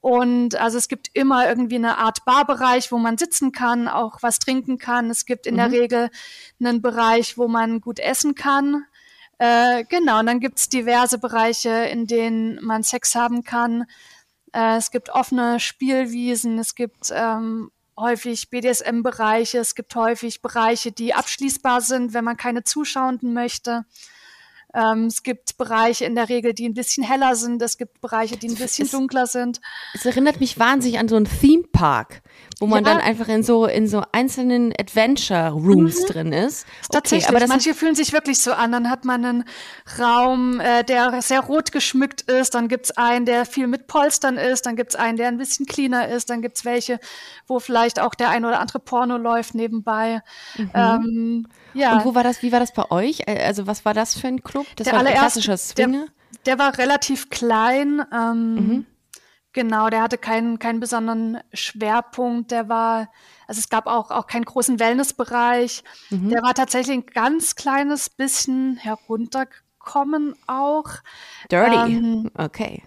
Und also es gibt immer irgendwie eine Art Barbereich, wo man sitzen kann, auch was trinken kann. Es gibt in der Regel einen Bereich, wo man gut essen kann. Äh, genau, und dann gibt's diverse Bereiche, in denen man Sex haben kann. Äh, es gibt offene Spielwiesen, es gibt ähm, häufig BDSM-Bereiche, es gibt häufig Bereiche, die abschließbar sind, wenn man keine Zuschauenden möchte. Ähm, es gibt Bereiche in der Regel, die ein bisschen heller sind. Es gibt Bereiche, die ein bisschen ist- dunkler sind. Es erinnert mich wahnsinnig an so einen Theme Park, wo man Ja. dann einfach in so in so einzelnen Adventure Rooms drin ist. Tatsächlich, aber manche fühlen sich wirklich so an. Dann hat man einen Raum, äh, der sehr rot geschmückt ist. Dann gibt's einen, der viel mit Polstern ist. Dann gibt's einen, der ein bisschen cleaner ist. Dann gibt's welche, wo vielleicht auch der ein oder andere Porno läuft nebenbei. Ähm, ja. Mhm. Und wo war das? Wie war das bei euch? Äh, Also was war das für ein Club? Das Der war ein klassischer Swinger. Der war relativ klein. Ähm, Mhm. Genau, der hatte keinen, keinen besonderen Schwerpunkt. Der war, also es gab auch, auch keinen großen Wellnessbereich. Mhm. Der war tatsächlich ein ganz kleines bisschen heruntergekommen auch. Dirty. Ähm, okay.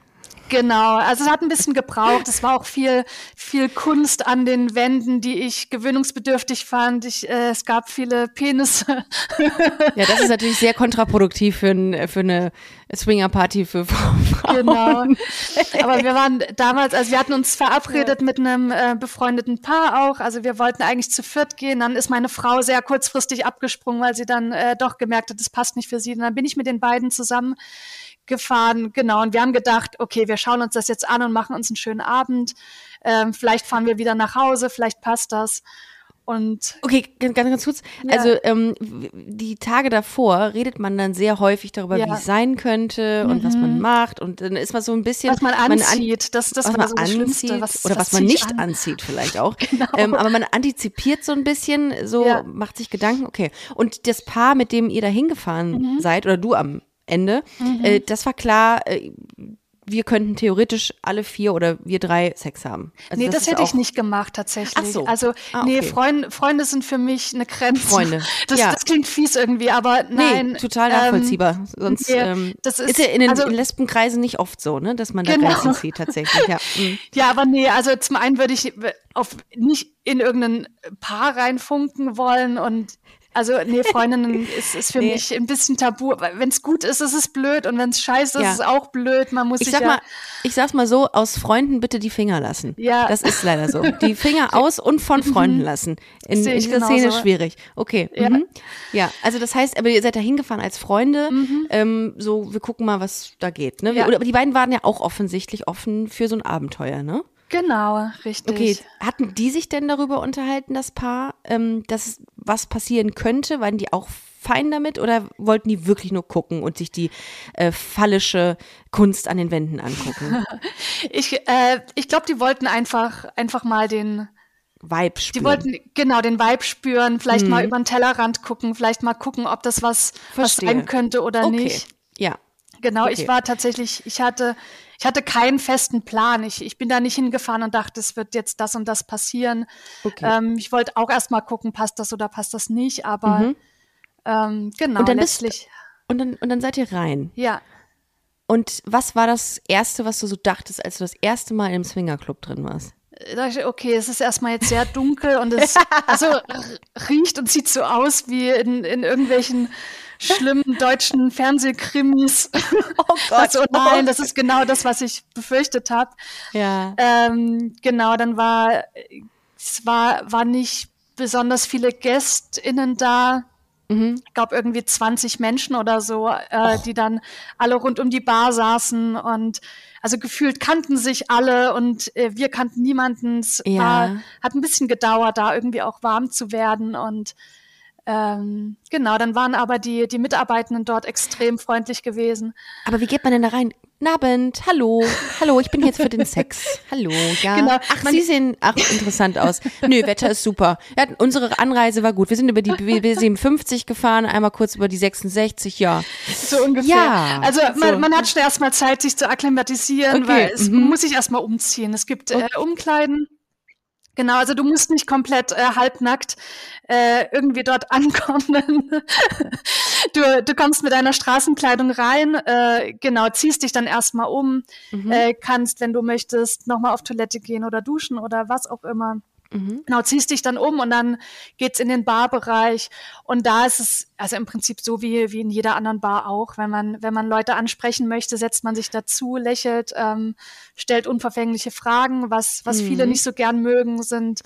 Genau, also es hat ein bisschen gebraucht. Es war auch viel, viel Kunst an den Wänden, die ich gewöhnungsbedürftig fand. Ich, äh, es gab viele Penisse. Ja, das ist natürlich sehr kontraproduktiv für, ein, für eine Swinger-Party für Frauen. Genau. Aber wir waren damals, also wir hatten uns verabredet mit einem äh, befreundeten Paar auch. Also wir wollten eigentlich zu viert gehen. Dann ist meine Frau sehr kurzfristig abgesprungen, weil sie dann äh, doch gemerkt hat, das passt nicht für sie. Und dann bin ich mit den beiden zusammen gefahren. Genau. Und wir haben gedacht, okay, wir schauen uns das jetzt an und machen uns einen schönen Abend. Ähm, vielleicht fahren wir wieder nach Hause, vielleicht passt das. Und Okay, ganz, ganz kurz. Ja. Also ähm, die Tage davor redet man dann sehr häufig darüber, Ja. wie es sein könnte und was man macht. Und dann ist man so ein bisschen. was man an- anzieht, das, das was man so anzieht oder was, was man nicht an? anzieht vielleicht auch. Genau. Ähm, aber man antizipiert so ein bisschen, so Ja. macht sich Gedanken, okay. Und das Paar, mit dem ihr da hingefahren Mhm. seid, oder du am Ende, äh, das war klar, äh, wir könnten theoretisch alle vier oder wir drei Sex haben. Also nee, das, ist hätte ich nicht gemacht tatsächlich. Ach so. Also Ah, nee, okay. Freunde, Freunde sind für mich eine Grenze. Freunde, Das, ja. das klingt fies irgendwie, aber nein. Nee, total ähm, nachvollziehbar. Sonst nee, ähm, das ist, ist- ja in den also- in Lesbenkreisen nicht oft so, ne, dass man da Genau. Grenzen zieht tatsächlich. Ja. Mhm. Ja, aber nee, also zum einen würde ich auf nicht in irgendein Paar reinfunken wollen und also nee, Freundinnen ist, ist für Nee. mich ein bisschen tabu. Wenn es gut ist, ist es blöd und wenn es scheiße ist, Ja. ist es auch blöd. Man muss Ich sich sag ja, mal, ich sag's mal so, aus Freunden bitte die Finger lassen. Ja. Das ist leider so. Die Finger aus und von Freunden lassen. In, in dieser Szene schwierig. Okay. Ja. Mhm. ja, also das heißt, aber ihr seid da hingefahren als Freunde. Ähm, so, wir gucken mal, was da geht. Ne? Ja. Aber die beiden waren ja auch offensichtlich offen für so ein Abenteuer, ne? Genau, richtig. Okay, hatten die sich denn darüber unterhalten, das Paar, ähm, dass was passieren könnte? Waren die auch fein damit oder wollten die wirklich nur gucken und sich die äh, phallische Kunst an den Wänden angucken? ich äh, ich glaube, die wollten einfach, einfach mal den, Vibe spüren. Die wollten genau den Vibe spüren, vielleicht mhm. mal über den Tellerrand gucken, vielleicht mal gucken, ob das was, was sein könnte oder okay. nicht. Ja. Genau, okay. ich war tatsächlich, ich hatte, ich hatte keinen festen Plan. Ich, ich bin da nicht hingefahren und dachte, es wird jetzt das und das passieren. Okay. Ähm, ich wollte auch erst mal gucken, passt das oder passt das nicht, aber mhm. ähm, genau, und dann letztlich. Bist, und, dann, und dann seid ihr rein. Ja. Und was war das Erste, was du so dachtest, als du das erste Mal im Swingerclub drin warst? dachte okay, es ist erstmal jetzt sehr dunkel und es also riecht und sieht so aus wie in, in irgendwelchen schlimmen deutschen Fernsehkrimis. Oh Gott. Also, nein, das ist genau das, was ich befürchtet habe. Ja. Ähm, genau, dann war es war, war nicht besonders viele GästInnen da. Mhm. Ich glaube, irgendwie 20 Menschen oder so, äh, die dann alle rund um die Bar saßen und also gefühlt kannten sich alle und äh, wir kannten niemanden. Es ja. war, hat ein bisschen gedauert, da irgendwie auch warm zu werden und ähm, genau, dann waren aber die, die Mitarbeitenden dort extrem freundlich gewesen. Aber wie geht man denn da rein? Abend, hallo, hallo, ich bin jetzt für den Sex. Hallo, ja. Genau. Ach, Sie sehen, ach, interessant aus. Nö, Wetter ist super. Ja, unsere Anreise war gut. Wir sind über die B57 gefahren, einmal kurz über die 66, ja. So ungefähr. Ja, also man, so. man hat schon erstmal Zeit, sich zu akklimatisieren, okay. weil es mhm. muss sich erstmal umziehen. Es gibt äh, Umkleiden. Genau, also du musst nicht komplett äh, halbnackt äh, irgendwie dort ankommen. du, du kommst mit deiner Straßenkleidung rein, äh, genau, ziehst dich dann erstmal um, mhm. äh, kannst, wenn du möchtest, nochmal auf Toilette gehen oder duschen oder was auch immer. Mhm. Genau, ziehst dich dann um und dann geht's in den Barbereich. Und da ist es, also im Prinzip so wie, wie in jeder anderen Bar auch. Wenn man, wenn man Leute ansprechen möchte, setzt man sich dazu, lächelt, ähm, stellt unverfängliche Fragen. Was, was mhm. viele nicht so gern mögen, sind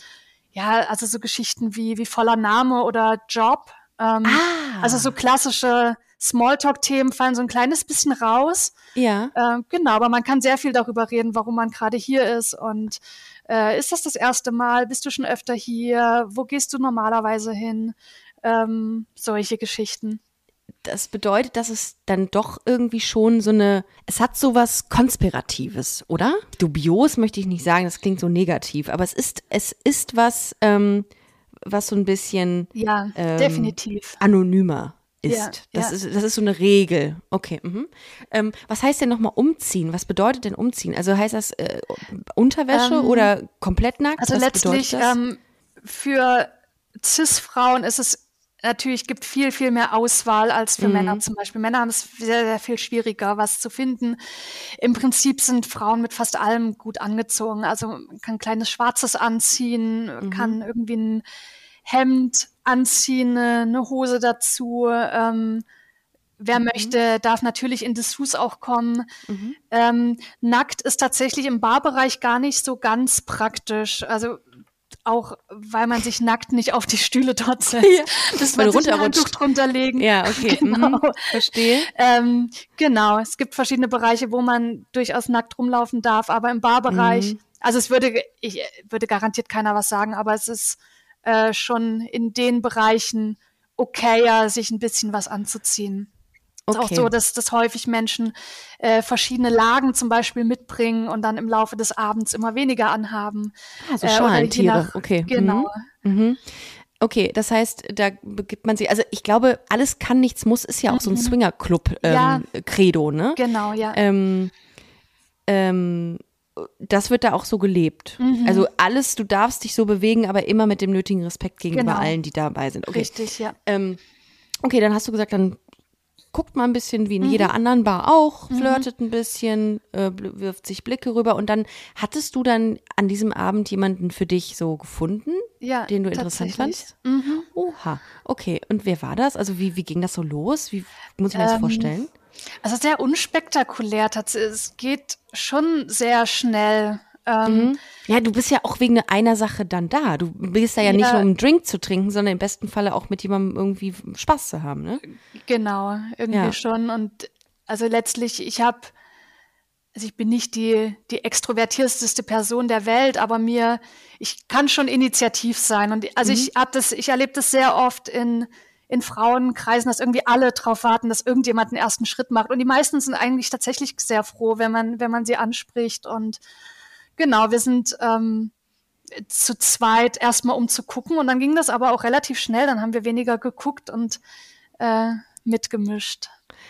ja, also so Geschichten wie, wie voller Name oder Job. Ähm, ah. Also so klassische Smalltalk-Themen fallen so ein kleines bisschen raus. Ja. Äh, genau, aber man kann sehr viel darüber reden, warum man gerade hier ist und äh, ist das das erste Mal? Bist du schon öfter hier? Wo gehst du normalerweise hin? Ähm, solche Geschichten. Das bedeutet, dass es dann doch irgendwie schon so eine, es hat so was Konspiratives, oder? Dubios möchte ich nicht sagen, das klingt so negativ, aber es ist, es ist was, ähm, was so ein bisschen ja, ähm, definitiv anonymer ist. Ja, das, ja. Ist, das ist so eine Regel. Okay. Mhm. Ähm, was heißt denn nochmal umziehen? Was bedeutet denn umziehen? Also heißt das äh, Unterwäsche ähm, oder komplett nackt? Also was letztlich ähm, für Cis-Frauen ist es natürlich gibt viel, viel mehr Auswahl als für mhm. Männer zum Beispiel. Männer haben es sehr, sehr viel schwieriger, was zu finden. Im Prinzip sind Frauen mit fast allem gut angezogen. Also man kann ein kleines Schwarzes anziehen, mhm. kann irgendwie ein Hemd anziehen, eine Hose dazu. Ähm, wer mhm. möchte, darf natürlich in Dessous auch kommen. Mhm. Ähm, nackt ist tatsächlich im Barbereich gar nicht so ganz praktisch. Also auch weil man sich nackt nicht auf die Stühle dort setzt. Ja. Das man sich ein Handtuch drunter legen. Ja, okay. Genau. Mhm. Verstehe. Ähm, genau. Es gibt verschiedene Bereiche, wo man durchaus nackt rumlaufen darf, aber im Barbereich, mhm. also es würde, ich würde garantiert keiner was sagen, aber es ist äh, schon in den Bereichen okayer, sich ein bisschen was anzuziehen. Okay. Ist auch so, dass, dass häufig Menschen äh, verschiedene Lagen zum Beispiel mitbringen und dann im Laufe des Abends immer weniger anhaben. Also Schalentiere, nach, okay. Genau. Mhm. Mhm. Okay, das heißt, da begibt man sich, also ich glaube, alles kann, nichts muss, ist ja auch mhm. so ein mhm. Swinger-Club-Credo, ähm, ja, ne? Genau, ja. Ähm, ähm, das wird da auch so gelebt. Mhm. Also alles, du darfst dich so bewegen, aber immer mit dem nötigen Respekt gegenüber genau. allen, die dabei sind. Okay. Richtig, ja. Ähm, okay, dann hast du gesagt, dann guckt mal ein bisschen wie in mhm. jeder anderen Bar auch, mhm. flirtet ein bisschen, äh, wirft sich Blicke rüber und dann hattest du dann an diesem Abend jemanden für dich so gefunden, ja, den du interessant fandst? Mhm. Oha, okay. Und wer war das? Also wie, wie ging das so los? Wie muss ich mir das ähm, vorstellen? Also sehr unspektakulär. Es geht schon sehr schnell. Ähm, mhm. Ja, du bist ja auch wegen einer Sache dann da. Du bist da ja, ja, nicht nur um einen Drink zu trinken, sondern im besten Falle auch mit jemandem irgendwie Spaß zu haben, ne? Genau, irgendwie ja. schon. Und also letztlich, ich habe also ich bin nicht die, die extrovertierteste Person der Welt, aber mir, ich kann schon initiativ sein. Und also mhm. ich habe das, ich erlebe das sehr oft in, in Frauenkreisen, dass irgendwie alle drauf warten, dass irgendjemand einen ersten Schritt macht. Und die meisten sind eigentlich tatsächlich sehr froh, wenn man, wenn man sie anspricht. Und genau, wir sind ähm, zu zweit erstmal um zu gucken. Und dann ging das aber auch relativ schnell. Dann haben wir weniger geguckt und äh, mitgemischt.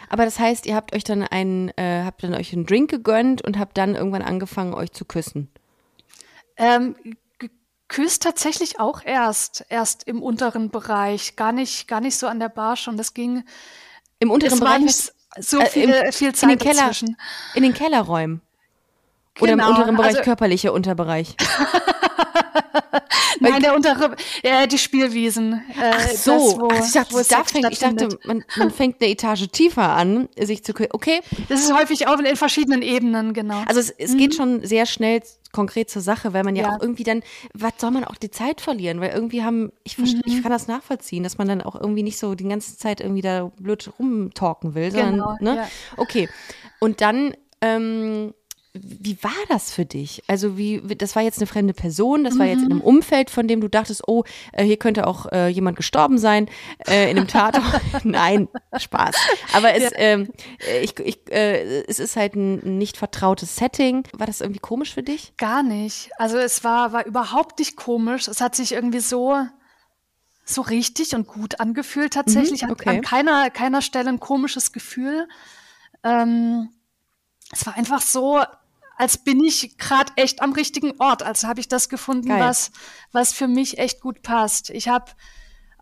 Aber das heißt, ihr habt euch dann einen, äh, habt dann euch einen Drink gegönnt und habt dann irgendwann angefangen, euch zu küssen. Ähm, geküsst tatsächlich auch erst, erst im unteren Bereich, gar nicht, gar nicht so an der Bar schon. Das ging im unteren Bereich. Nicht so viel, äh, im, viel Zeit in den Keller, dazwischen. In den Kellerräumen. Oder genau, im unteren Bereich, also, körperlicher Unterbereich. Nein, der untere, äh, die Spielwiesen. Äh, Ach so, das, wo, Ach, ich dachte, da fängt, ich dachte man, man fängt eine Etage tiefer an, sich zu Okay. Das ist häufig auch in verschiedenen Ebenen, genau. Also es, es mhm. geht schon sehr schnell konkret zur Sache, weil man ja, ja, auch irgendwie dann, was soll man auch die Zeit verlieren? Weil irgendwie haben, ich, mhm. ich kann das nachvollziehen, dass man dann auch irgendwie nicht so die ganze Zeit irgendwie da blöd rumtalken will, sondern, genau, ne? Ja. Okay. Und dann, ähm, wie war das für dich? Also wie, das war jetzt eine fremde Person, das war jetzt in einem mhm. Umfeld, von dem du dachtest, oh, äh, hier könnte auch äh, jemand gestorben sein äh, in einem Tatort. Nein, Spaß. Aber es, ähm, ich, ich, äh, es ist halt ein nicht vertrautes Setting. War das irgendwie komisch für dich? Gar nicht. Also es war, war überhaupt nicht komisch. Es hat sich irgendwie so so richtig und gut angefühlt tatsächlich. Mhm, okay. An, an keiner, keiner Stelle ein komisches Gefühl. Ähm, es war einfach so als bin ich gerade echt am richtigen Ort. Also habe ich das gefunden, was, was für mich echt gut passt. Ich habe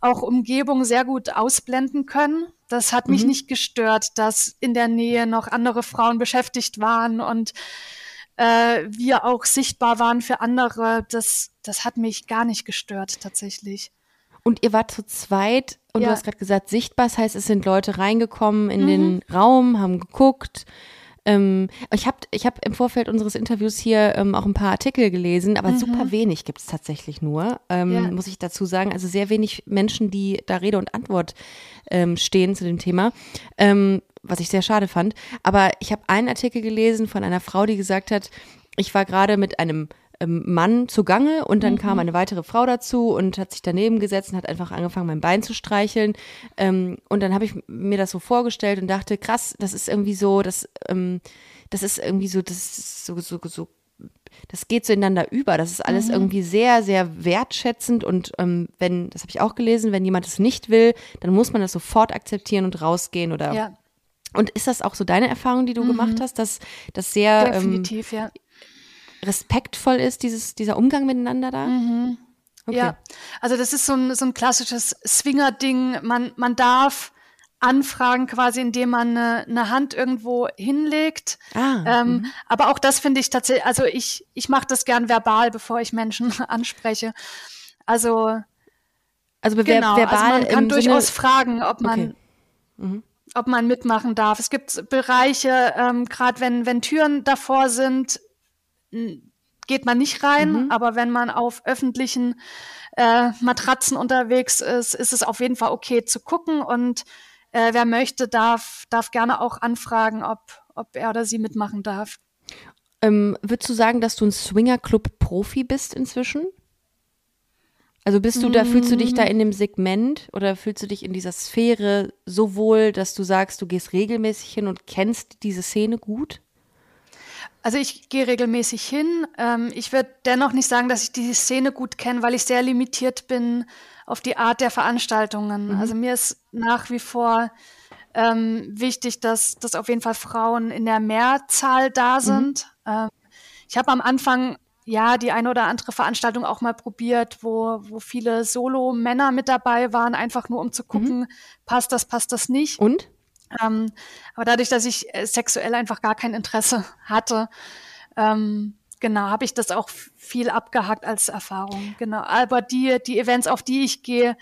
auch Umgebung sehr gut ausblenden können. Das hat mich mhm. nicht gestört, dass in der Nähe noch andere Frauen beschäftigt waren und äh, wir auch sichtbar waren für andere. Das, das hat mich gar nicht gestört tatsächlich. Und ihr wart zu zweit und ja. du hast gerade gesagt, sichtbar, das heißt, es sind Leute reingekommen in mhm. den Raum, haben geguckt. Ähm, ich habe ich hab im Vorfeld unseres Interviews hier ähm, auch ein paar Artikel gelesen, aber mhm. super wenig gibt es tatsächlich nur, ähm, ja. muss ich dazu sagen. Also sehr wenig Menschen, die da Rede und Antwort ähm, stehen zu dem Thema, ähm, was ich sehr schade fand. Aber ich habe einen Artikel gelesen von einer Frau, die gesagt hat, ich war gerade mit einem Mann zugange und dann mhm. kam eine weitere Frau dazu und hat sich daneben gesetzt und hat einfach angefangen, mein Bein zu streicheln. Ähm, und dann habe ich mir das so vorgestellt und dachte, krass, das ist irgendwie so, das, ähm, das ist irgendwie so, das ist so, so, so das geht so ineinander über. Das ist alles mhm. irgendwie sehr, sehr wertschätzend und ähm, wenn, das habe ich auch gelesen, wenn jemand es nicht will, dann muss man das sofort akzeptieren und rausgehen oder. Ja. Und ist das auch so deine Erfahrung, die du mhm. gemacht hast, dass das sehr ähm, definitiv ähm, ja respektvoll ist, dieses, dieser Umgang miteinander da? Mhm. Okay. Ja, also das ist so ein, so ein klassisches Swinger-Ding. Man, man darf anfragen, quasi, indem man eine, eine Hand irgendwo hinlegt. Ah, ähm, mhm. aber auch das finde ich tatsächlich, also ich, ich mache das gern verbal, bevor ich Menschen anspreche. Also, also genau, verbal also man kann durchaus Sinne, fragen, ob man, okay. mhm. ob man mitmachen darf. Es gibt Bereiche, ähm, gerade wenn, wenn Türen davor sind, geht man nicht rein, mhm. aber wenn man auf öffentlichen äh, Matratzen unterwegs ist, ist es auf jeden Fall okay zu gucken und äh, wer möchte, darf, darf gerne auch anfragen, ob, ob er oder sie mitmachen darf. Ähm, würdest du sagen, dass du ein Swinger-Club-Profi bist inzwischen? Also bist du da, fühlst du dich da mm. in dem Segment oder fühlst du dich in dieser Sphäre so wohl, dass du sagst, du gehst regelmäßig hin und kennst diese Szene gut? Also ich gehe regelmäßig hin. Ähm, ich würde dennoch nicht sagen, dass ich die Szene gut kenne, weil ich sehr limitiert bin auf die Art der Veranstaltungen. Mhm. Also mir ist nach wie vor ähm, wichtig, dass, dass auf jeden Fall Frauen in der Mehrzahl da mhm. sind. Mhm. Ähm, ich habe am Anfang ja die eine oder andere Veranstaltung auch mal probiert, wo, wo viele Solo-Männer mit dabei waren, einfach nur um zu gucken, mhm. passt das, passt das nicht. Und? Ähm, aber dadurch, dass ich äh, sexuell einfach gar kein Interesse hatte, ähm, genau, habe ich das auch viel abgehakt als Erfahrung. Genau. Aber die, die Events, auf die ich gehe,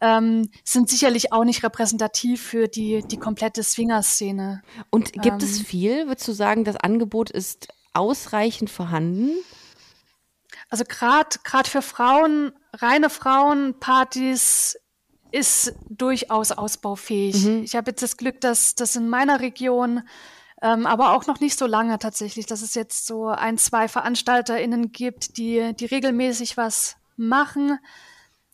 ähm, sind sicherlich auch nicht repräsentativ für die, die komplette Swinger-Szene. Und gibt es ähm, viel? Würdest du sagen, das Angebot ist ausreichend vorhanden? Also gerade für Frauen, reine Frauenpartys ist durchaus ausbaufähig. Mhm. Ich habe jetzt das Glück, dass das in meiner Region Ähm, aber auch noch nicht so lange tatsächlich, dass es jetzt so ein, zwei VeranstalterInnen gibt, die, die regelmäßig was machen.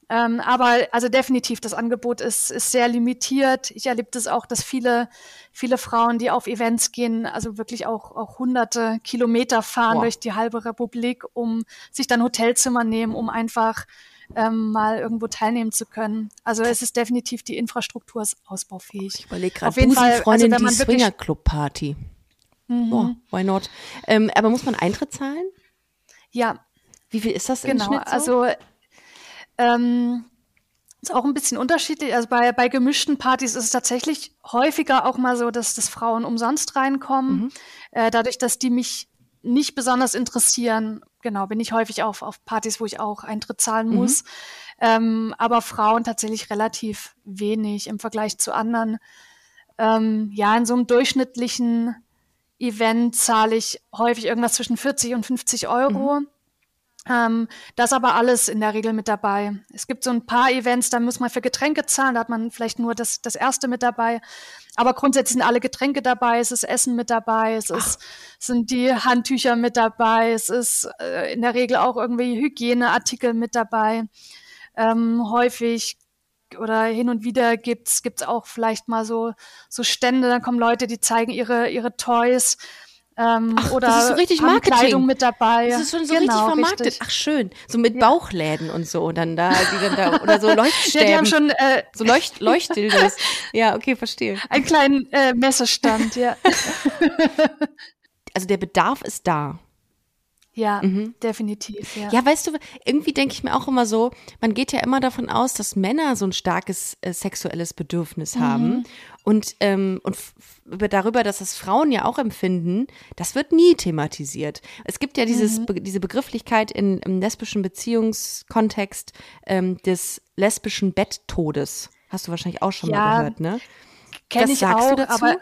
Ähm, aber also definitiv, das Angebot ist, ist sehr limitiert. Ich erlebe das auch, dass viele, viele Frauen, die auf Events gehen, also wirklich auch, auch hunderte Kilometer fahren wow. durch die halbe Republik, um sich dann Hotelzimmer nehmen, um einfach ähm, mal irgendwo teilnehmen zu können. Also es ist definitiv, die Infrastruktur ist ausbaufähig. Ich überlege gerade, auf jeden Fall, also wenn man die Swingerclub-Party. Mhm. Oh, why not? Ähm, aber muss man Eintritt zahlen? Ja. Wie viel ist das im genau, Schnitt so? Also ähm, ist auch ein bisschen unterschiedlich. Also bei, bei gemischten Partys ist es tatsächlich häufiger auch mal so, dass, dass Frauen umsonst reinkommen. Mhm. Äh, dadurch, dass die mich nicht besonders interessieren, genau, bin ich häufig auf, auf Partys, wo ich auch Eintritt zahlen mhm. muss. Ähm, aber Frauen tatsächlich relativ wenig im Vergleich zu anderen. Ähm, ja, in so einem durchschnittlichen Event zahle ich häufig irgendwas zwischen 40 und 50 Euro. Mhm. Ähm, das aber alles in der Regel mit dabei. Es gibt so ein paar Events, da muss man für Getränke zahlen, da hat man vielleicht nur das, das erste mit dabei. Aber grundsätzlich sind alle Getränke dabei, es ist Essen mit dabei, es ist, sind die Handtücher mit dabei, es ist äh, in der Regel auch irgendwie Hygieneartikel mit dabei. Ähm, häufig oder hin und wieder gibt's gibt's auch vielleicht mal so so Stände, dann kommen Leute, die zeigen ihre ihre Toys ähm, Ach, oder das ist so richtig Marketing. Kleidung mit dabei. Das ist schon so genau, richtig vermarktet. Richtig. Ach schön, so mit ja. Bauchläden und so und dann da, die dann da oder so Leuchtstäben. Ja, die haben schon äh, so Leucht Leuchtdildos. ja, okay, verstehe. Einen kleinen äh, Messestand, ja. also der Bedarf ist da. Ja, mhm. definitiv. Ja. ja, weißt du, irgendwie denke ich mir auch immer so, man geht ja immer davon aus, dass Männer so ein starkes äh, sexuelles Bedürfnis mhm. haben. Und, ähm, und darüber, dass das Frauen ja auch empfinden, das wird nie thematisiert. Es gibt ja dieses, mhm. be diese Begrifflichkeit in, im lesbischen Beziehungskontext ähm, des lesbischen Betttodes. Hast du wahrscheinlich auch schon ja, mal gehört, ne? Kenne ich auch, aber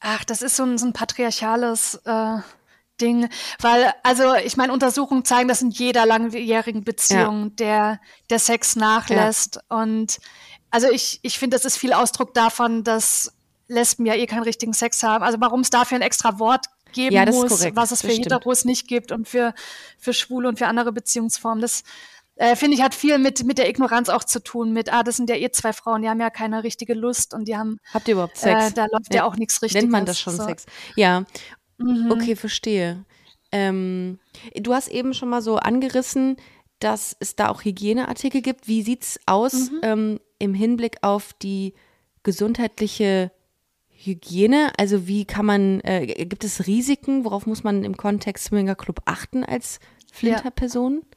ach, das ist so ein, so ein patriarchales äh, Ding, weil, also ich meine, Untersuchungen zeigen, dass in jeder langjährigen Beziehung ja. der, der Sex nachlässt. Ja. Und also ich, ich finde, das ist viel Ausdruck davon, dass Lesben ja eh keinen richtigen Sex haben. Also warum es dafür ein extra Wort geben ja, muss, was es für Heteros nicht gibt und für, für Schwule und für andere Beziehungsformen. Das äh, finde ich hat viel mit, mit der Ignoranz auch zu tun, mit, ah, das sind ja eh zwei Frauen, die haben ja keine richtige Lust und die haben. Habt ihr überhaupt Sex? Äh, da läuft ja, ja auch nichts Richtiges. Nennt man das schon so. Sex? Ja. Mhm. Okay, verstehe. Ähm, du hast eben schon mal so angerissen, dass es da auch Hygieneartikel gibt. Wie sieht es aus mhm. ähm, im Hinblick auf die gesundheitliche Hygiene? Also wie kann man, äh, gibt es Risiken? Worauf muss man im Kontext Swinger Club achten als Flinterperson? Ja.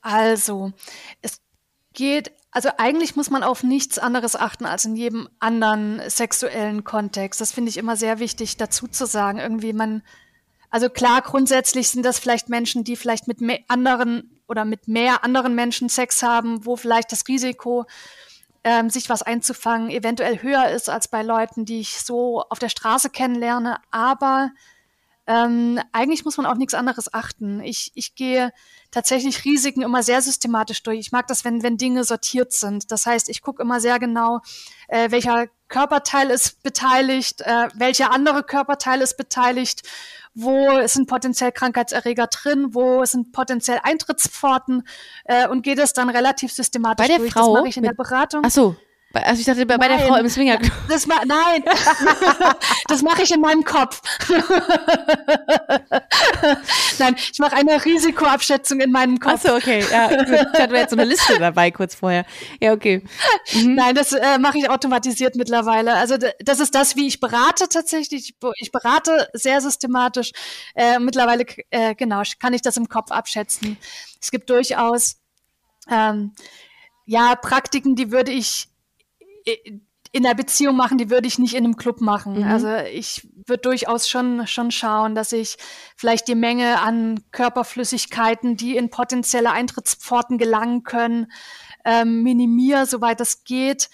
Also, es geht, also eigentlich muss man auf nichts anderes achten als in jedem anderen sexuellen Kontext. Das finde ich immer sehr wichtig dazu zu sagen. Irgendwie man, also klar, grundsätzlich sind das vielleicht Menschen, die vielleicht mit anderen oder mit mehr anderen Menschen Sex haben, wo vielleicht das Risiko, ähm, sich was einzufangen, eventuell höher ist als bei Leuten, die ich so auf der Straße kennenlerne. Aber ähm, eigentlich muss man auf nichts anderes achten. Ich, ich gehe tatsächlich Risiken immer sehr systematisch durch. Ich mag das, wenn, wenn Dinge sortiert sind. Das heißt, ich gucke immer sehr genau, äh, welcher Körperteil ist beteiligt, äh, welcher andere Körperteil ist beteiligt, wo sind potenziell Krankheitserreger drin, wo sind potenziell Eintrittspforten äh, und gehe das dann relativ systematisch Bei der durch. Frau das mache ich in der Beratung. Ach so. Also ich dachte bei, bei der Frau im Swinger. Das ma nein, das mache ich in meinem Kopf. nein, ich mache eine Risikoabschätzung in meinem Kopf. Achso, okay. Ja, ich hatte jetzt so eine Liste dabei kurz vorher. Ja, okay. Mhm. Nein, das äh, mache ich automatisiert mittlerweile. Also das ist das, wie ich berate tatsächlich. Ich berate sehr systematisch. Äh, mittlerweile, äh, genau, kann ich das im Kopf abschätzen. Es gibt durchaus ähm, ja Praktiken, die würde ich in der Beziehung machen, die würde ich nicht in einem Club machen. Mhm. Also ich würde durchaus schon, schon schauen, dass ich vielleicht die Menge an Körperflüssigkeiten, die in potenzielle Eintrittspforten gelangen können, ähm, minimiere, soweit es geht.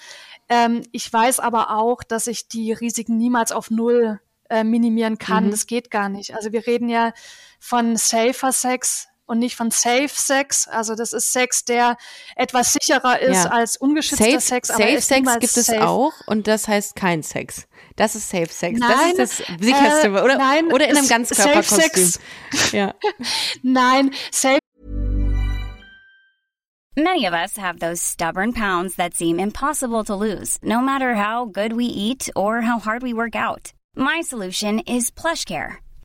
Ähm, ich weiß aber auch, dass ich die Risiken niemals auf Null äh, minimieren kann. Mhm. Das geht gar nicht. Also wir reden ja von safer Sex und nicht von Safe Sex. Also das ist Sex, der etwas sicherer ist ja. als ungeschützter safe, Sex. safe Sex gibt es auch und das heißt kein Sex. Das ist Safe Sex. Nein, das ist das sicherste. Äh, oder, nein, oder in einem Ganzkörperkostüm. Ja. nein, Safe Many of us have those stubborn pounds that seem impossible to lose, no matter how good we eat or how hard we work out. My solution is PlushCare.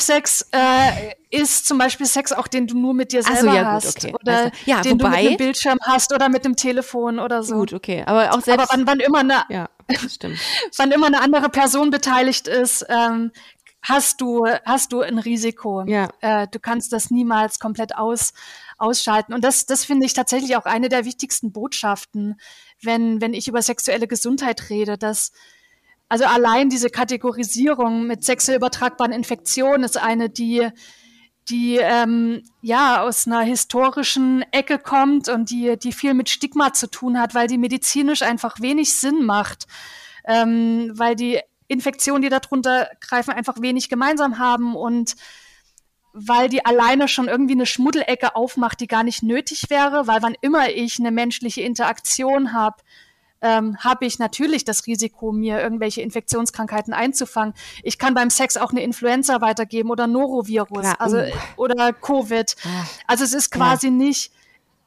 Sex äh, ist zum Beispiel Sex auch, den du nur mit dir selber so, ja, gut, okay. hast oder also, ja, den wobei, du mit einem Bildschirm hast oder mit dem Telefon oder so. Gut, okay, aber auch selbst. Aber wann, wann immer eine, ja, wann immer eine andere Person beteiligt ist, ähm, hast du, hast du ein Risiko. Ja. Äh, du kannst das niemals komplett aus, ausschalten. Und das, das finde ich tatsächlich auch eine der wichtigsten Botschaften, wenn, wenn ich über sexuelle Gesundheit rede, dass also allein diese Kategorisierung mit sexuell übertragbaren Infektionen ist eine, die die ähm, ja aus einer historischen Ecke kommt und die, die viel mit Stigma zu tun hat, weil die medizinisch einfach wenig Sinn macht, ähm, weil die Infektionen, die darunter greifen, einfach wenig gemeinsam haben und weil die alleine schon irgendwie eine Schmuddelecke aufmacht, die gar nicht nötig wäre, weil wann immer ich eine menschliche Interaktion habe, ähm, habe ich natürlich das Risiko, mir irgendwelche Infektionskrankheiten einzufangen. Ich kann beim Sex auch eine Influenza weitergeben oder Norovirus, Klar, also uh. oder Covid. Also es ist quasi ja. nicht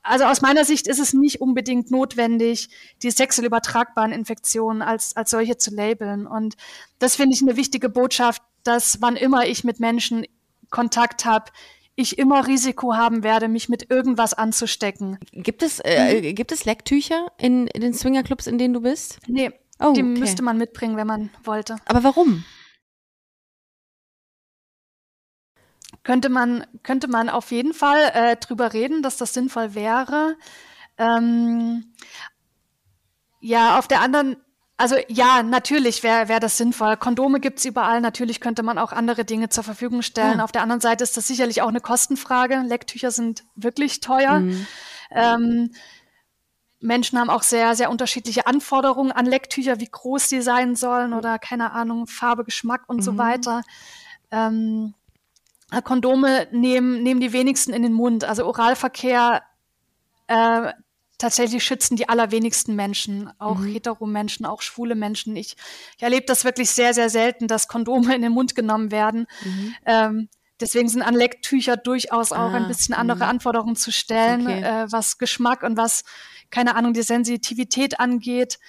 also aus meiner Sicht ist es nicht unbedingt notwendig, die sexuell übertragbaren Infektionen als, als solche zu labeln. Und das finde ich eine wichtige Botschaft, dass wann immer ich mit Menschen Kontakt habe, ich immer Risiko haben werde, mich mit irgendwas anzustecken. Gibt es, äh, mhm. gibt es Lecktücher in, in den Swingerclubs, in denen du bist? Nee, oh, die okay. müsste man mitbringen, wenn man wollte. Aber warum? könnte man, könnte man auf jeden Fall äh, drüber reden, dass das sinnvoll wäre. Ähm, ja, auf der anderen, also ja, natürlich wäre wär das sinnvoll. Kondome gibt's überall, natürlich könnte man auch andere Dinge zur Verfügung stellen. Ja. Auf der anderen Seite ist das sicherlich auch eine Kostenfrage. Lecktücher sind wirklich teuer. Mhm. Ähm, Menschen haben auch sehr, sehr unterschiedliche Anforderungen an Lecktücher, wie groß sie sein sollen oder keine Ahnung, Farbe, Geschmack und mhm. so weiter. Ähm, Kondome nehmen, nehmen die wenigsten in den Mund. Also Oralverkehr äh, tatsächlich schützen die allerwenigsten Menschen, auch mhm. hetero-Menschen, auch schwule Menschen. Ich, ich erlebe das wirklich sehr, sehr selten, dass Kondome in den Mund genommen werden. Mhm. Ähm, deswegen sind an Lecktücher durchaus auch ah, ein bisschen andere mh. Anforderungen zu stellen, okay. äh, was Geschmack und was, keine Ahnung, die Sensitivität angeht.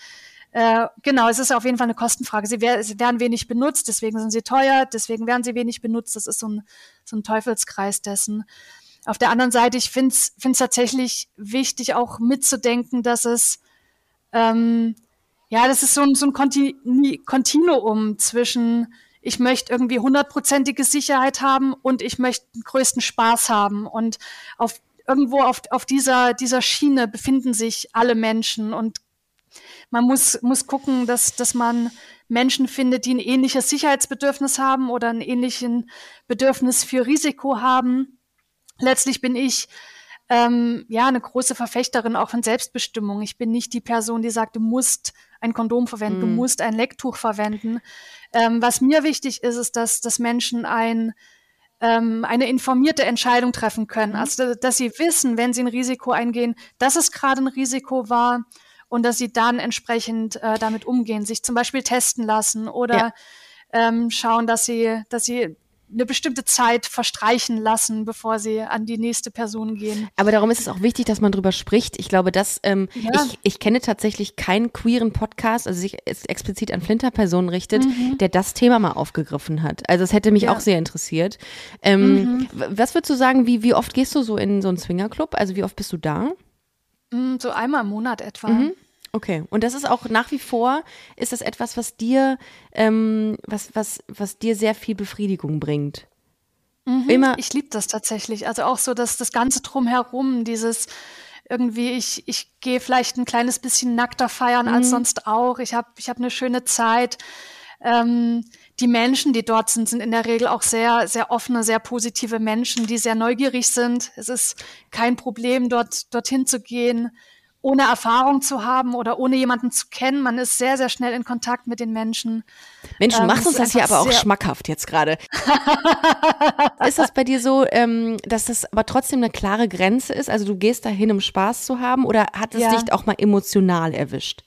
Äh, genau, es ist auf jeden Fall eine Kostenfrage. Sie, wär, sie, werden wenig benutzt, deswegen sind sie teuer, deswegen werden sie wenig benutzt. Das ist so ein, so ein Teufelskreis dessen. Auf der anderen Seite, ich finde es tatsächlich wichtig, auch mitzudenken, dass es, ähm, ja, das ist so ein, so ein Kontinuum zwischen, ich möchte irgendwie hundertprozentige Sicherheit haben und ich möchte den größten Spaß haben. Und auf, irgendwo auf, auf dieser, dieser Schiene befinden sich alle Menschen und man muss, muss gucken, dass, dass man Menschen findet, die ein ähnliches Sicherheitsbedürfnis haben oder ein ähnliches Bedürfnis für Risiko haben. Letztlich bin ich ähm, ja eine große Verfechterin auch von Selbstbestimmung. Ich bin nicht die Person, die sagt, du musst ein Kondom verwenden, mm. du mhm. musst ein Lecktuch verwenden. Ähm, was mir wichtig ist, ist, dass, dass Menschen ein ähm, eine informierte Entscheidung treffen können. Mhm. Also, dass sie wissen, wenn sie ein Risiko eingehen, dass es gerade ein Risiko war und dass sie dann entsprechend äh, damit umgehen, sich zum Beispiel testen lassen oder Ja. ähm, schauen, dass sie, dass sie eine bestimmte Zeit verstreichen lassen, bevor sie an die nächste Person gehen. Aber darum ist es auch wichtig, dass man drüber spricht. Ich glaube, dass ähm, Ja. ich, ich kenne tatsächlich keinen queeren Podcast, also sich explizit an Flinterpersonen richtet, der das Thema mal aufgegriffen hat. Also es hätte mich Mhm. Ja. Mhm. auch sehr interessiert. Ähm, w- Was würdest du sagen, wie, wie oft gehst du so in so einen Swingerclub? Also wie oft bist du da? Mm, So einmal im Monat etwa. Mhm. Okay. Und das ist auch nach wie vor, ist das etwas, was dir, ähm, was, was, was dir sehr viel Befriedigung bringt? Immer. Mhm. Ich liebe das tatsächlich. Also auch so, dass das Ganze drumherum, dieses irgendwie, ich, ich gehe vielleicht ein kleines bisschen nackter feiern als sonst auch. Ich habe ich hab eine schöne Zeit. Ähm, die Menschen, die dort sind, sind in der Regel auch sehr, sehr offene, sehr positive Menschen, die sehr neugierig sind. Es ist kein Problem, dort dorthin zu gehen, ohne Erfahrung zu haben oder ohne jemanden zu kennen. Man ist sehr, sehr schnell in Kontakt mit den Menschen. Mensch, du Ähm, machst es uns das hier aber auch schmackhaft jetzt gerade. ist das bei dir so, ähm, dass das aber trotzdem eine klare Grenze ist? Also du gehst dahin, um Spaß zu haben oder hat es Ja. dich auch mal emotional erwischt?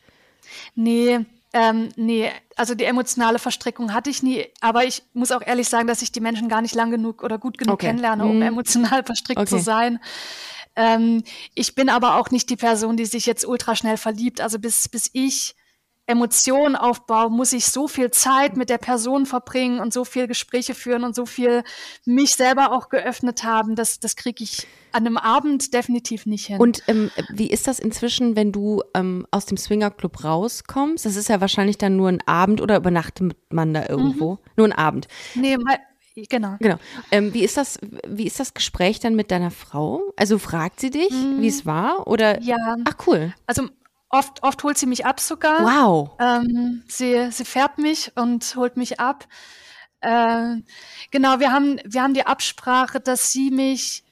Nee, ähm, nee, also die emotionale Verstrickung hatte ich nie, aber ich muss auch ehrlich sagen, dass ich die Menschen gar nicht lang genug oder gut genug Okay. kennenlerne, um Mhm. emotional verstrickt Okay. zu sein. Ähm, ich bin aber auch nicht die Person, die sich jetzt ultra schnell verliebt. Also bis, bis ich Emotionen aufbaue, muss ich so viel Zeit mit der Person verbringen und so viel Gespräche führen und so viel mich selber auch geöffnet haben. Das, das kriege ich an einem Abend definitiv nicht hin. Und ähm, wie ist das inzwischen, wenn du ähm, aus dem Swingerclub rauskommst? Das ist ja wahrscheinlich dann nur ein Abend oder übernachtet man da irgendwo? Mhm. Nur ein Abend. nee, mal, genau. Genau. Ähm, wie ist das? Wie ist das Gespräch dann mit deiner Frau? Also fragt sie dich, wie es war? Oder? Mhm. Ja. Ach cool. Also oft, oft holt sie mich ab sogar. Wow. Ähm, sie, sie fährt mich und holt mich ab. Äh, genau, wir haben, wir haben die Absprache, dass sie mich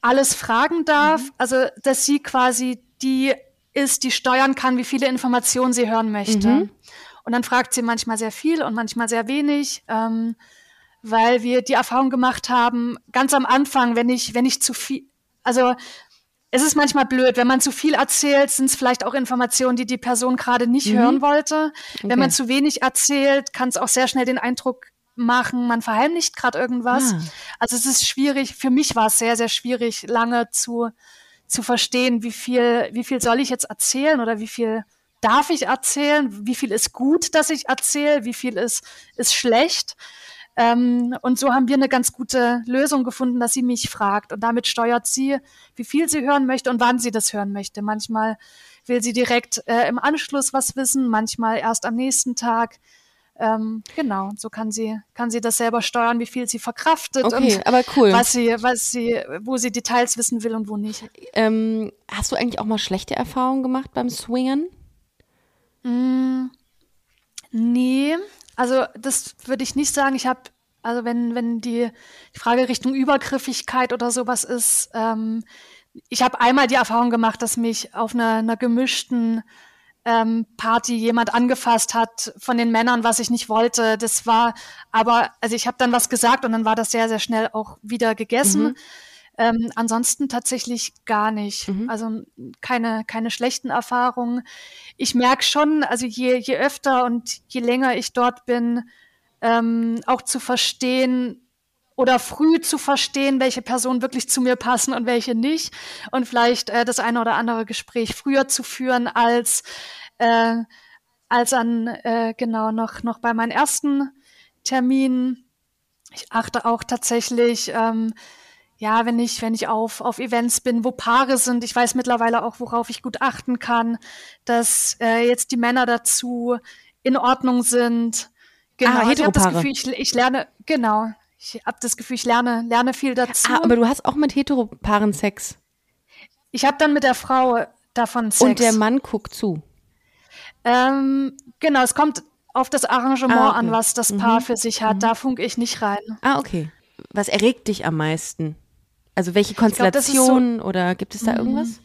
alles fragen darf. Also, dass sie quasi die ist, die steuern kann, wie viele Informationen sie hören möchte. Und dann fragt sie manchmal sehr viel und manchmal sehr wenig. Ähm, weil wir die Erfahrung gemacht haben, ganz am Anfang, wenn ich, wenn ich zu viel, also es ist manchmal blöd, wenn man zu viel erzählt, sind es vielleicht auch Informationen, die die Person gerade nicht hören wollte. Wenn man zu wenig erzählt, kann es auch sehr schnell den Eindruck machen, man verheimlicht gerade irgendwas. Ah. Also es ist schwierig, für mich war es sehr, sehr schwierig, lange zu, zu verstehen, wie viel, wie viel soll ich jetzt erzählen oder wie viel darf ich erzählen, wie viel ist gut, dass ich erzähle, wie viel ist, ist schlecht. Ähm, und so haben wir eine ganz gute Lösung gefunden, dass sie mich fragt. Und damit steuert sie, wie viel sie hören möchte und wann sie das hören möchte. Manchmal will sie direkt äh, im Anschluss was wissen, manchmal erst am nächsten Tag. Ähm, genau, so kann sie, kann sie das selber steuern, wie viel sie verkraftet Okay, und aber cool. was sie, was sie, wo sie Details wissen will und wo nicht. Ähm, hast du eigentlich auch mal schlechte Erfahrungen gemacht beim Swingen? Nee, also das würde ich nicht sagen. Ich habe, also wenn, wenn die, Frage Richtung Übergriffigkeit oder sowas ist, ähm, ich habe einmal die Erfahrung gemacht, dass mich auf einer, einer gemischten ähm, Party jemand angefasst hat von den Männern, was ich nicht wollte. Das war aber, also ich habe dann was gesagt und dann war das sehr, sehr schnell auch wieder gegessen. Ähm, ansonsten tatsächlich gar nicht. Also keine, keine schlechten Erfahrungen. Ich merke schon, also je, je öfter und je länger ich dort bin, ähm, auch zu verstehen oder früh zu verstehen, welche Personen wirklich zu mir passen und welche nicht. Und vielleicht äh, das eine oder andere Gespräch früher zu führen als, äh, als an, äh, genau, noch, noch bei meinen ersten Terminen. Ich achte auch tatsächlich, ähm, ja, wenn ich, wenn ich auf, auf Events bin, wo Paare sind, ich weiß mittlerweile auch, worauf ich gut achten kann, dass äh, jetzt die Männer dazu in Ordnung sind. Genau, Ah, ich habe das. Gefühl, ich, ich lerne, genau, ich habe das Gefühl, ich lerne, lerne viel dazu. Ah, aber du hast auch mit Heteropaaren Sex. ich habe dann mit der Frau davon Sex. Und der Mann guckt zu. ähm, genau, es kommt auf das Arrangement Ah, okay. an, was das Paar für sich hat. Da funke ich nicht rein. Ah, okay. Was erregt dich am meisten? Also welche ist so- Konstellationen oder gibt es da irgendwas?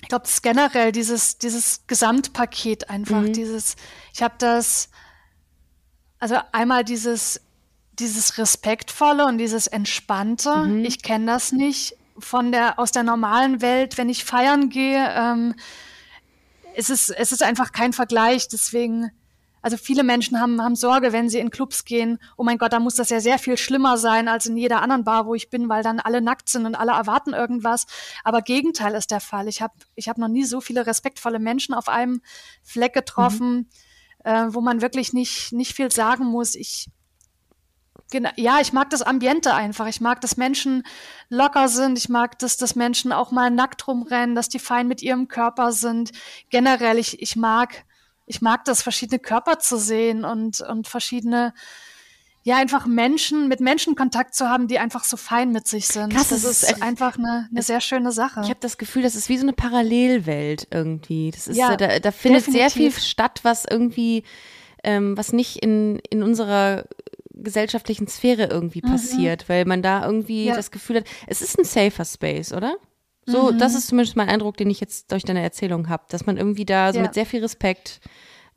Ich glaube, das ist generell dieses, dieses Gesamtpaket einfach, Mhm. dieses, ich habe das, also einmal dieses dieses Respektvolle und dieses Entspannte. Mhm. Ich kenne das nicht von der, aus der normalen Welt, wenn ich feiern gehe. Ähm, es, ist, es ist einfach kein Vergleich. Deswegen, also viele Menschen haben, haben Sorge, wenn sie in Clubs gehen. Oh mein Gott, da muss das ja sehr viel schlimmer sein als in jeder anderen Bar, wo ich bin, weil dann alle nackt sind und alle erwarten irgendwas. Aber Gegenteil ist der Fall. Ich habe ich hab noch nie so viele respektvolle Menschen auf einem Fleck getroffen, mhm. äh, wo man wirklich nicht, nicht viel sagen muss. Ich, Genau, ja, ich mag das Ambiente einfach. Ich mag, dass Menschen locker sind. Ich mag, dass, dass Menschen auch mal nackt rumrennen, dass die fein mit ihrem Körper sind. Generell, ich, ich mag, ich mag das, verschiedene Körper zu sehen und, und verschiedene, ja, einfach Menschen, mit Menschen Kontakt zu haben, die einfach so fein mit sich sind. Krass, das es ist ist- einfach eine, eine sehr schöne Sache. Ich habe das Gefühl, das ist wie so eine Parallelwelt irgendwie. Das ist, Ja, da, da findet sehr viel definitiv. statt, was irgendwie, ähm, was nicht in, in unserer gesellschaftlichen Sphäre irgendwie passiert, weil man da irgendwie Mhm. Ja. das Gefühl hat, es ist ein safer Space, oder? So, Mhm. das ist zumindest mein Eindruck, den ich jetzt durch deine Erzählung habe, dass man irgendwie da so Ja. mit sehr viel Respekt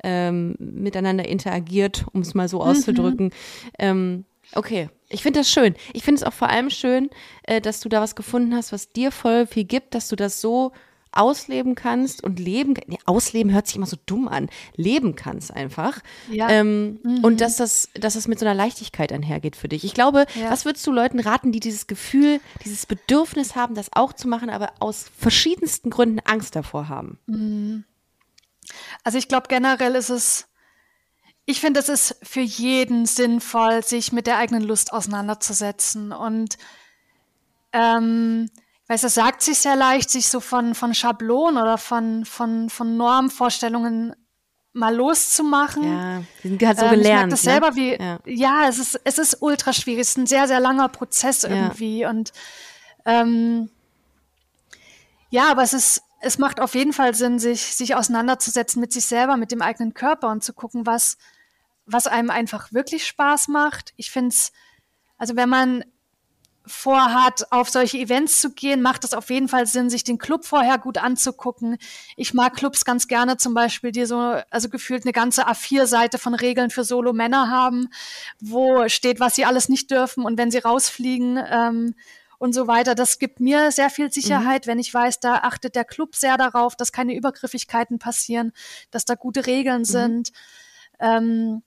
ähm, miteinander interagiert, um es mal Mhm. so auszudrücken. Ähm, okay, ich finde das schön. Ich finde es auch vor allem schön, äh, dass du da was gefunden hast, was dir voll viel gibt, dass du das so ausleben kannst und leben. Nee, ausleben hört sich immer so dumm an. Leben kannst einfach. Ja. Ähm, Und dass das, dass das mit so einer Leichtigkeit einhergeht für dich. Ich glaube, Ja. was würdest du Leuten raten, die dieses Gefühl, dieses Bedürfnis haben, das auch zu machen, aber aus verschiedensten Gründen Angst davor haben? Also ich glaube generell ist es, ich finde, es ist für jeden sinnvoll, sich mit der eigenen Lust auseinanderzusetzen. Und ähm, ich weiß, das sagt sich sehr leicht, sich so von, von Schablonen oder von, von, von Normvorstellungen mal loszumachen. Ja, die sind halt so Ähm, ich gelernt. merke das ne? selber, wie, Ja. ja, es, ist, es ist ultra schwierig. Es ist ein sehr, sehr langer Prozess irgendwie. Und ähm, ja, aber es ist, es macht auf jeden Fall Sinn, sich, sich auseinanderzusetzen mit sich selber, mit dem eigenen Körper und zu gucken, was, was einem einfach wirklich Spaß macht. Ich finde es, also wenn man vorhat, auf solche Events zu gehen, macht es auf jeden Fall Sinn, sich den Club vorher gut anzugucken. Ich mag Clubs ganz gerne zum Beispiel, die so, also gefühlt eine ganze A4-Seite von Regeln für Solo-Männer haben, wo steht, was sie alles nicht dürfen und wenn sie rausfliegen ähm, und so weiter. Das gibt mir sehr viel Sicherheit, wenn ich weiß, da achtet der Club sehr darauf, dass keine Übergriffigkeiten passieren, dass da gute Regeln sind. Ähm,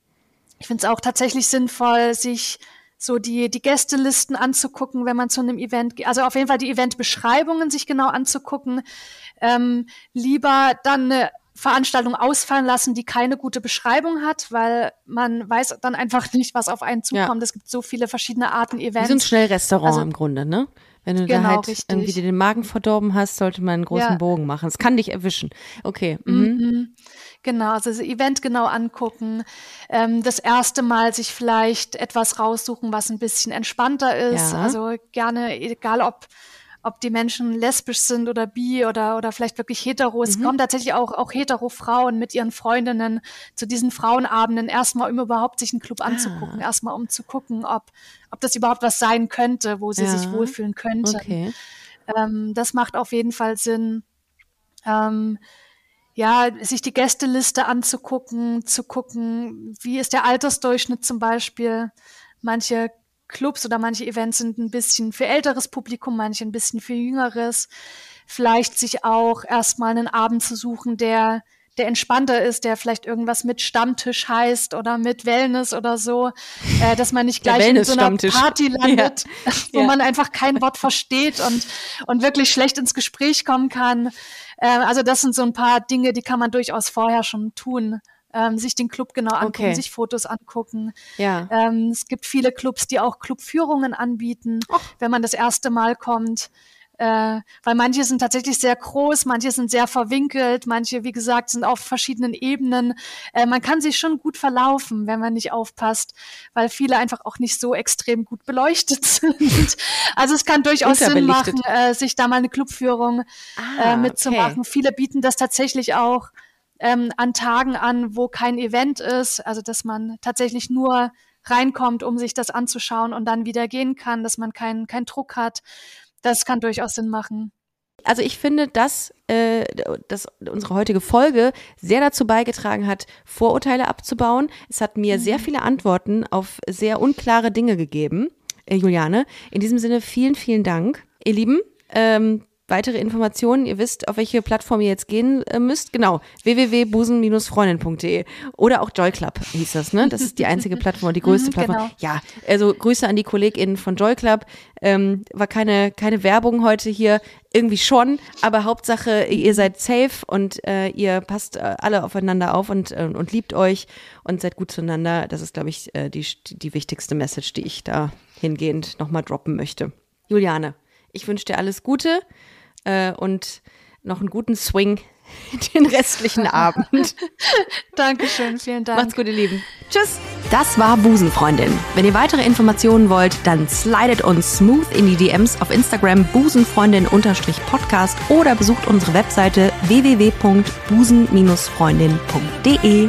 ich finde es auch tatsächlich sinnvoll, sich so die, die Gästelisten anzugucken, wenn man zu einem Event geht. Also auf jeden Fall die Eventbeschreibungen sich genau anzugucken. Ähm, lieber dann eine Veranstaltung ausfallen lassen, die keine gute Beschreibung hat, weil man weiß dann einfach nicht, was auf einen zukommt. Es gibt so viele verschiedene Arten Wie Events. so ein Schnellrestaurant Also- im Grunde, ne? Wenn du Genau, da halt richtig. irgendwie dir den Magen verdorben hast, sollte man einen großen Ja. Bogen machen. Es kann dich erwischen. Okay. Mhm. Mhm. Genau, also das Event genau angucken. Ähm, das erste Mal sich vielleicht etwas raussuchen, was ein bisschen entspannter ist. Ja. Also gerne, egal ob, ob die Menschen lesbisch sind oder bi oder, oder vielleicht wirklich hetero. Mhm. Es kommen tatsächlich auch, auch hetero Frauen mit ihren Freundinnen zu diesen Frauenabenden erstmal, um überhaupt sich einen Club Ah. anzugucken. Erstmal, um zu gucken, ob, ob das überhaupt was sein könnte, wo sie Ja. sich wohlfühlen könnten. Okay. Ähm, das macht auf jeden Fall Sinn. Ähm, ja, sich die Gästeliste anzugucken, zu gucken, wie ist der Altersdurchschnitt zum Beispiel. Manche Clubs oder manche Events sind ein bisschen für älteres Publikum, manche ein bisschen für jüngeres. Vielleicht sich auch erstmal einen Abend zu suchen, der der entspannter ist, der vielleicht irgendwas mit Stammtisch heißt oder mit Wellness oder so, äh, dass man nicht gleich in so einer. Party landet, wo Ja. man einfach kein Wort versteht und, und wirklich schlecht ins Gespräch kommen kann. Ähm, also das sind so ein paar Dinge, die kann man durchaus vorher schon tun. Ähm, sich den Club genau angucken, Okay. sich Fotos angucken. Ja. Ähm, es gibt viele Clubs, die auch Clubführungen anbieten, wenn man das erste Mal kommt. Äh, weil manche sind tatsächlich sehr groß, manche sind sehr verwinkelt, manche, wie gesagt, sind auf verschiedenen Ebenen. Äh, man kann sich schon gut verlaufen, wenn man nicht aufpasst, weil viele einfach auch nicht so extrem gut beleuchtet sind. Also es kann durchaus Sinn machen, äh, sich da mal eine Clubführung Ah, äh, mitzumachen. Viele bieten das tatsächlich auch ähm, an Tagen an, wo kein Event ist, also dass man tatsächlich nur reinkommt, um sich das anzuschauen und dann wieder gehen kann, dass man keinen keinen Druck hat. Das kann durchaus Sinn machen. Also ich finde, dass, äh, dass unsere heutige Folge sehr dazu beigetragen hat, Vorurteile abzubauen. Es hat mir sehr viele Antworten auf sehr unklare Dinge gegeben, äh, Juliane. In diesem Sinne vielen, vielen Dank. Ihr Lieben, ähm, weitere Informationen, ihr wisst, auf welche Plattform ihr jetzt gehen äh, müsst. Genau, www.busen-freundin.de oder auch Joy Club hieß das, ne? Das ist die einzige Plattform, die größte Mhm, Plattform. genau. Ja, also Grüße an die KollegInnen von Joy Club. Ähm, war keine, keine Werbung heute hier, irgendwie schon, aber Hauptsache, ihr seid safe und äh, ihr passt äh, alle aufeinander auf und, äh, und liebt euch und seid gut zueinander. Das ist, glaube ich, äh, die, die wichtigste Message, die ich da hingehend nochmal droppen möchte. Juliane, ich wünsche dir alles Gute äh, und noch einen guten Swing den restlichen Abend. Dankeschön, vielen Dank. Macht's gut, ihr Lieben. Tschüss. Das war Busenfreundin. Wenn ihr weitere Informationen wollt, dann slidet uns smooth in die DMs auf Instagram busenfreundin-podcast oder besucht unsere Webseite www.busen-freundin.de.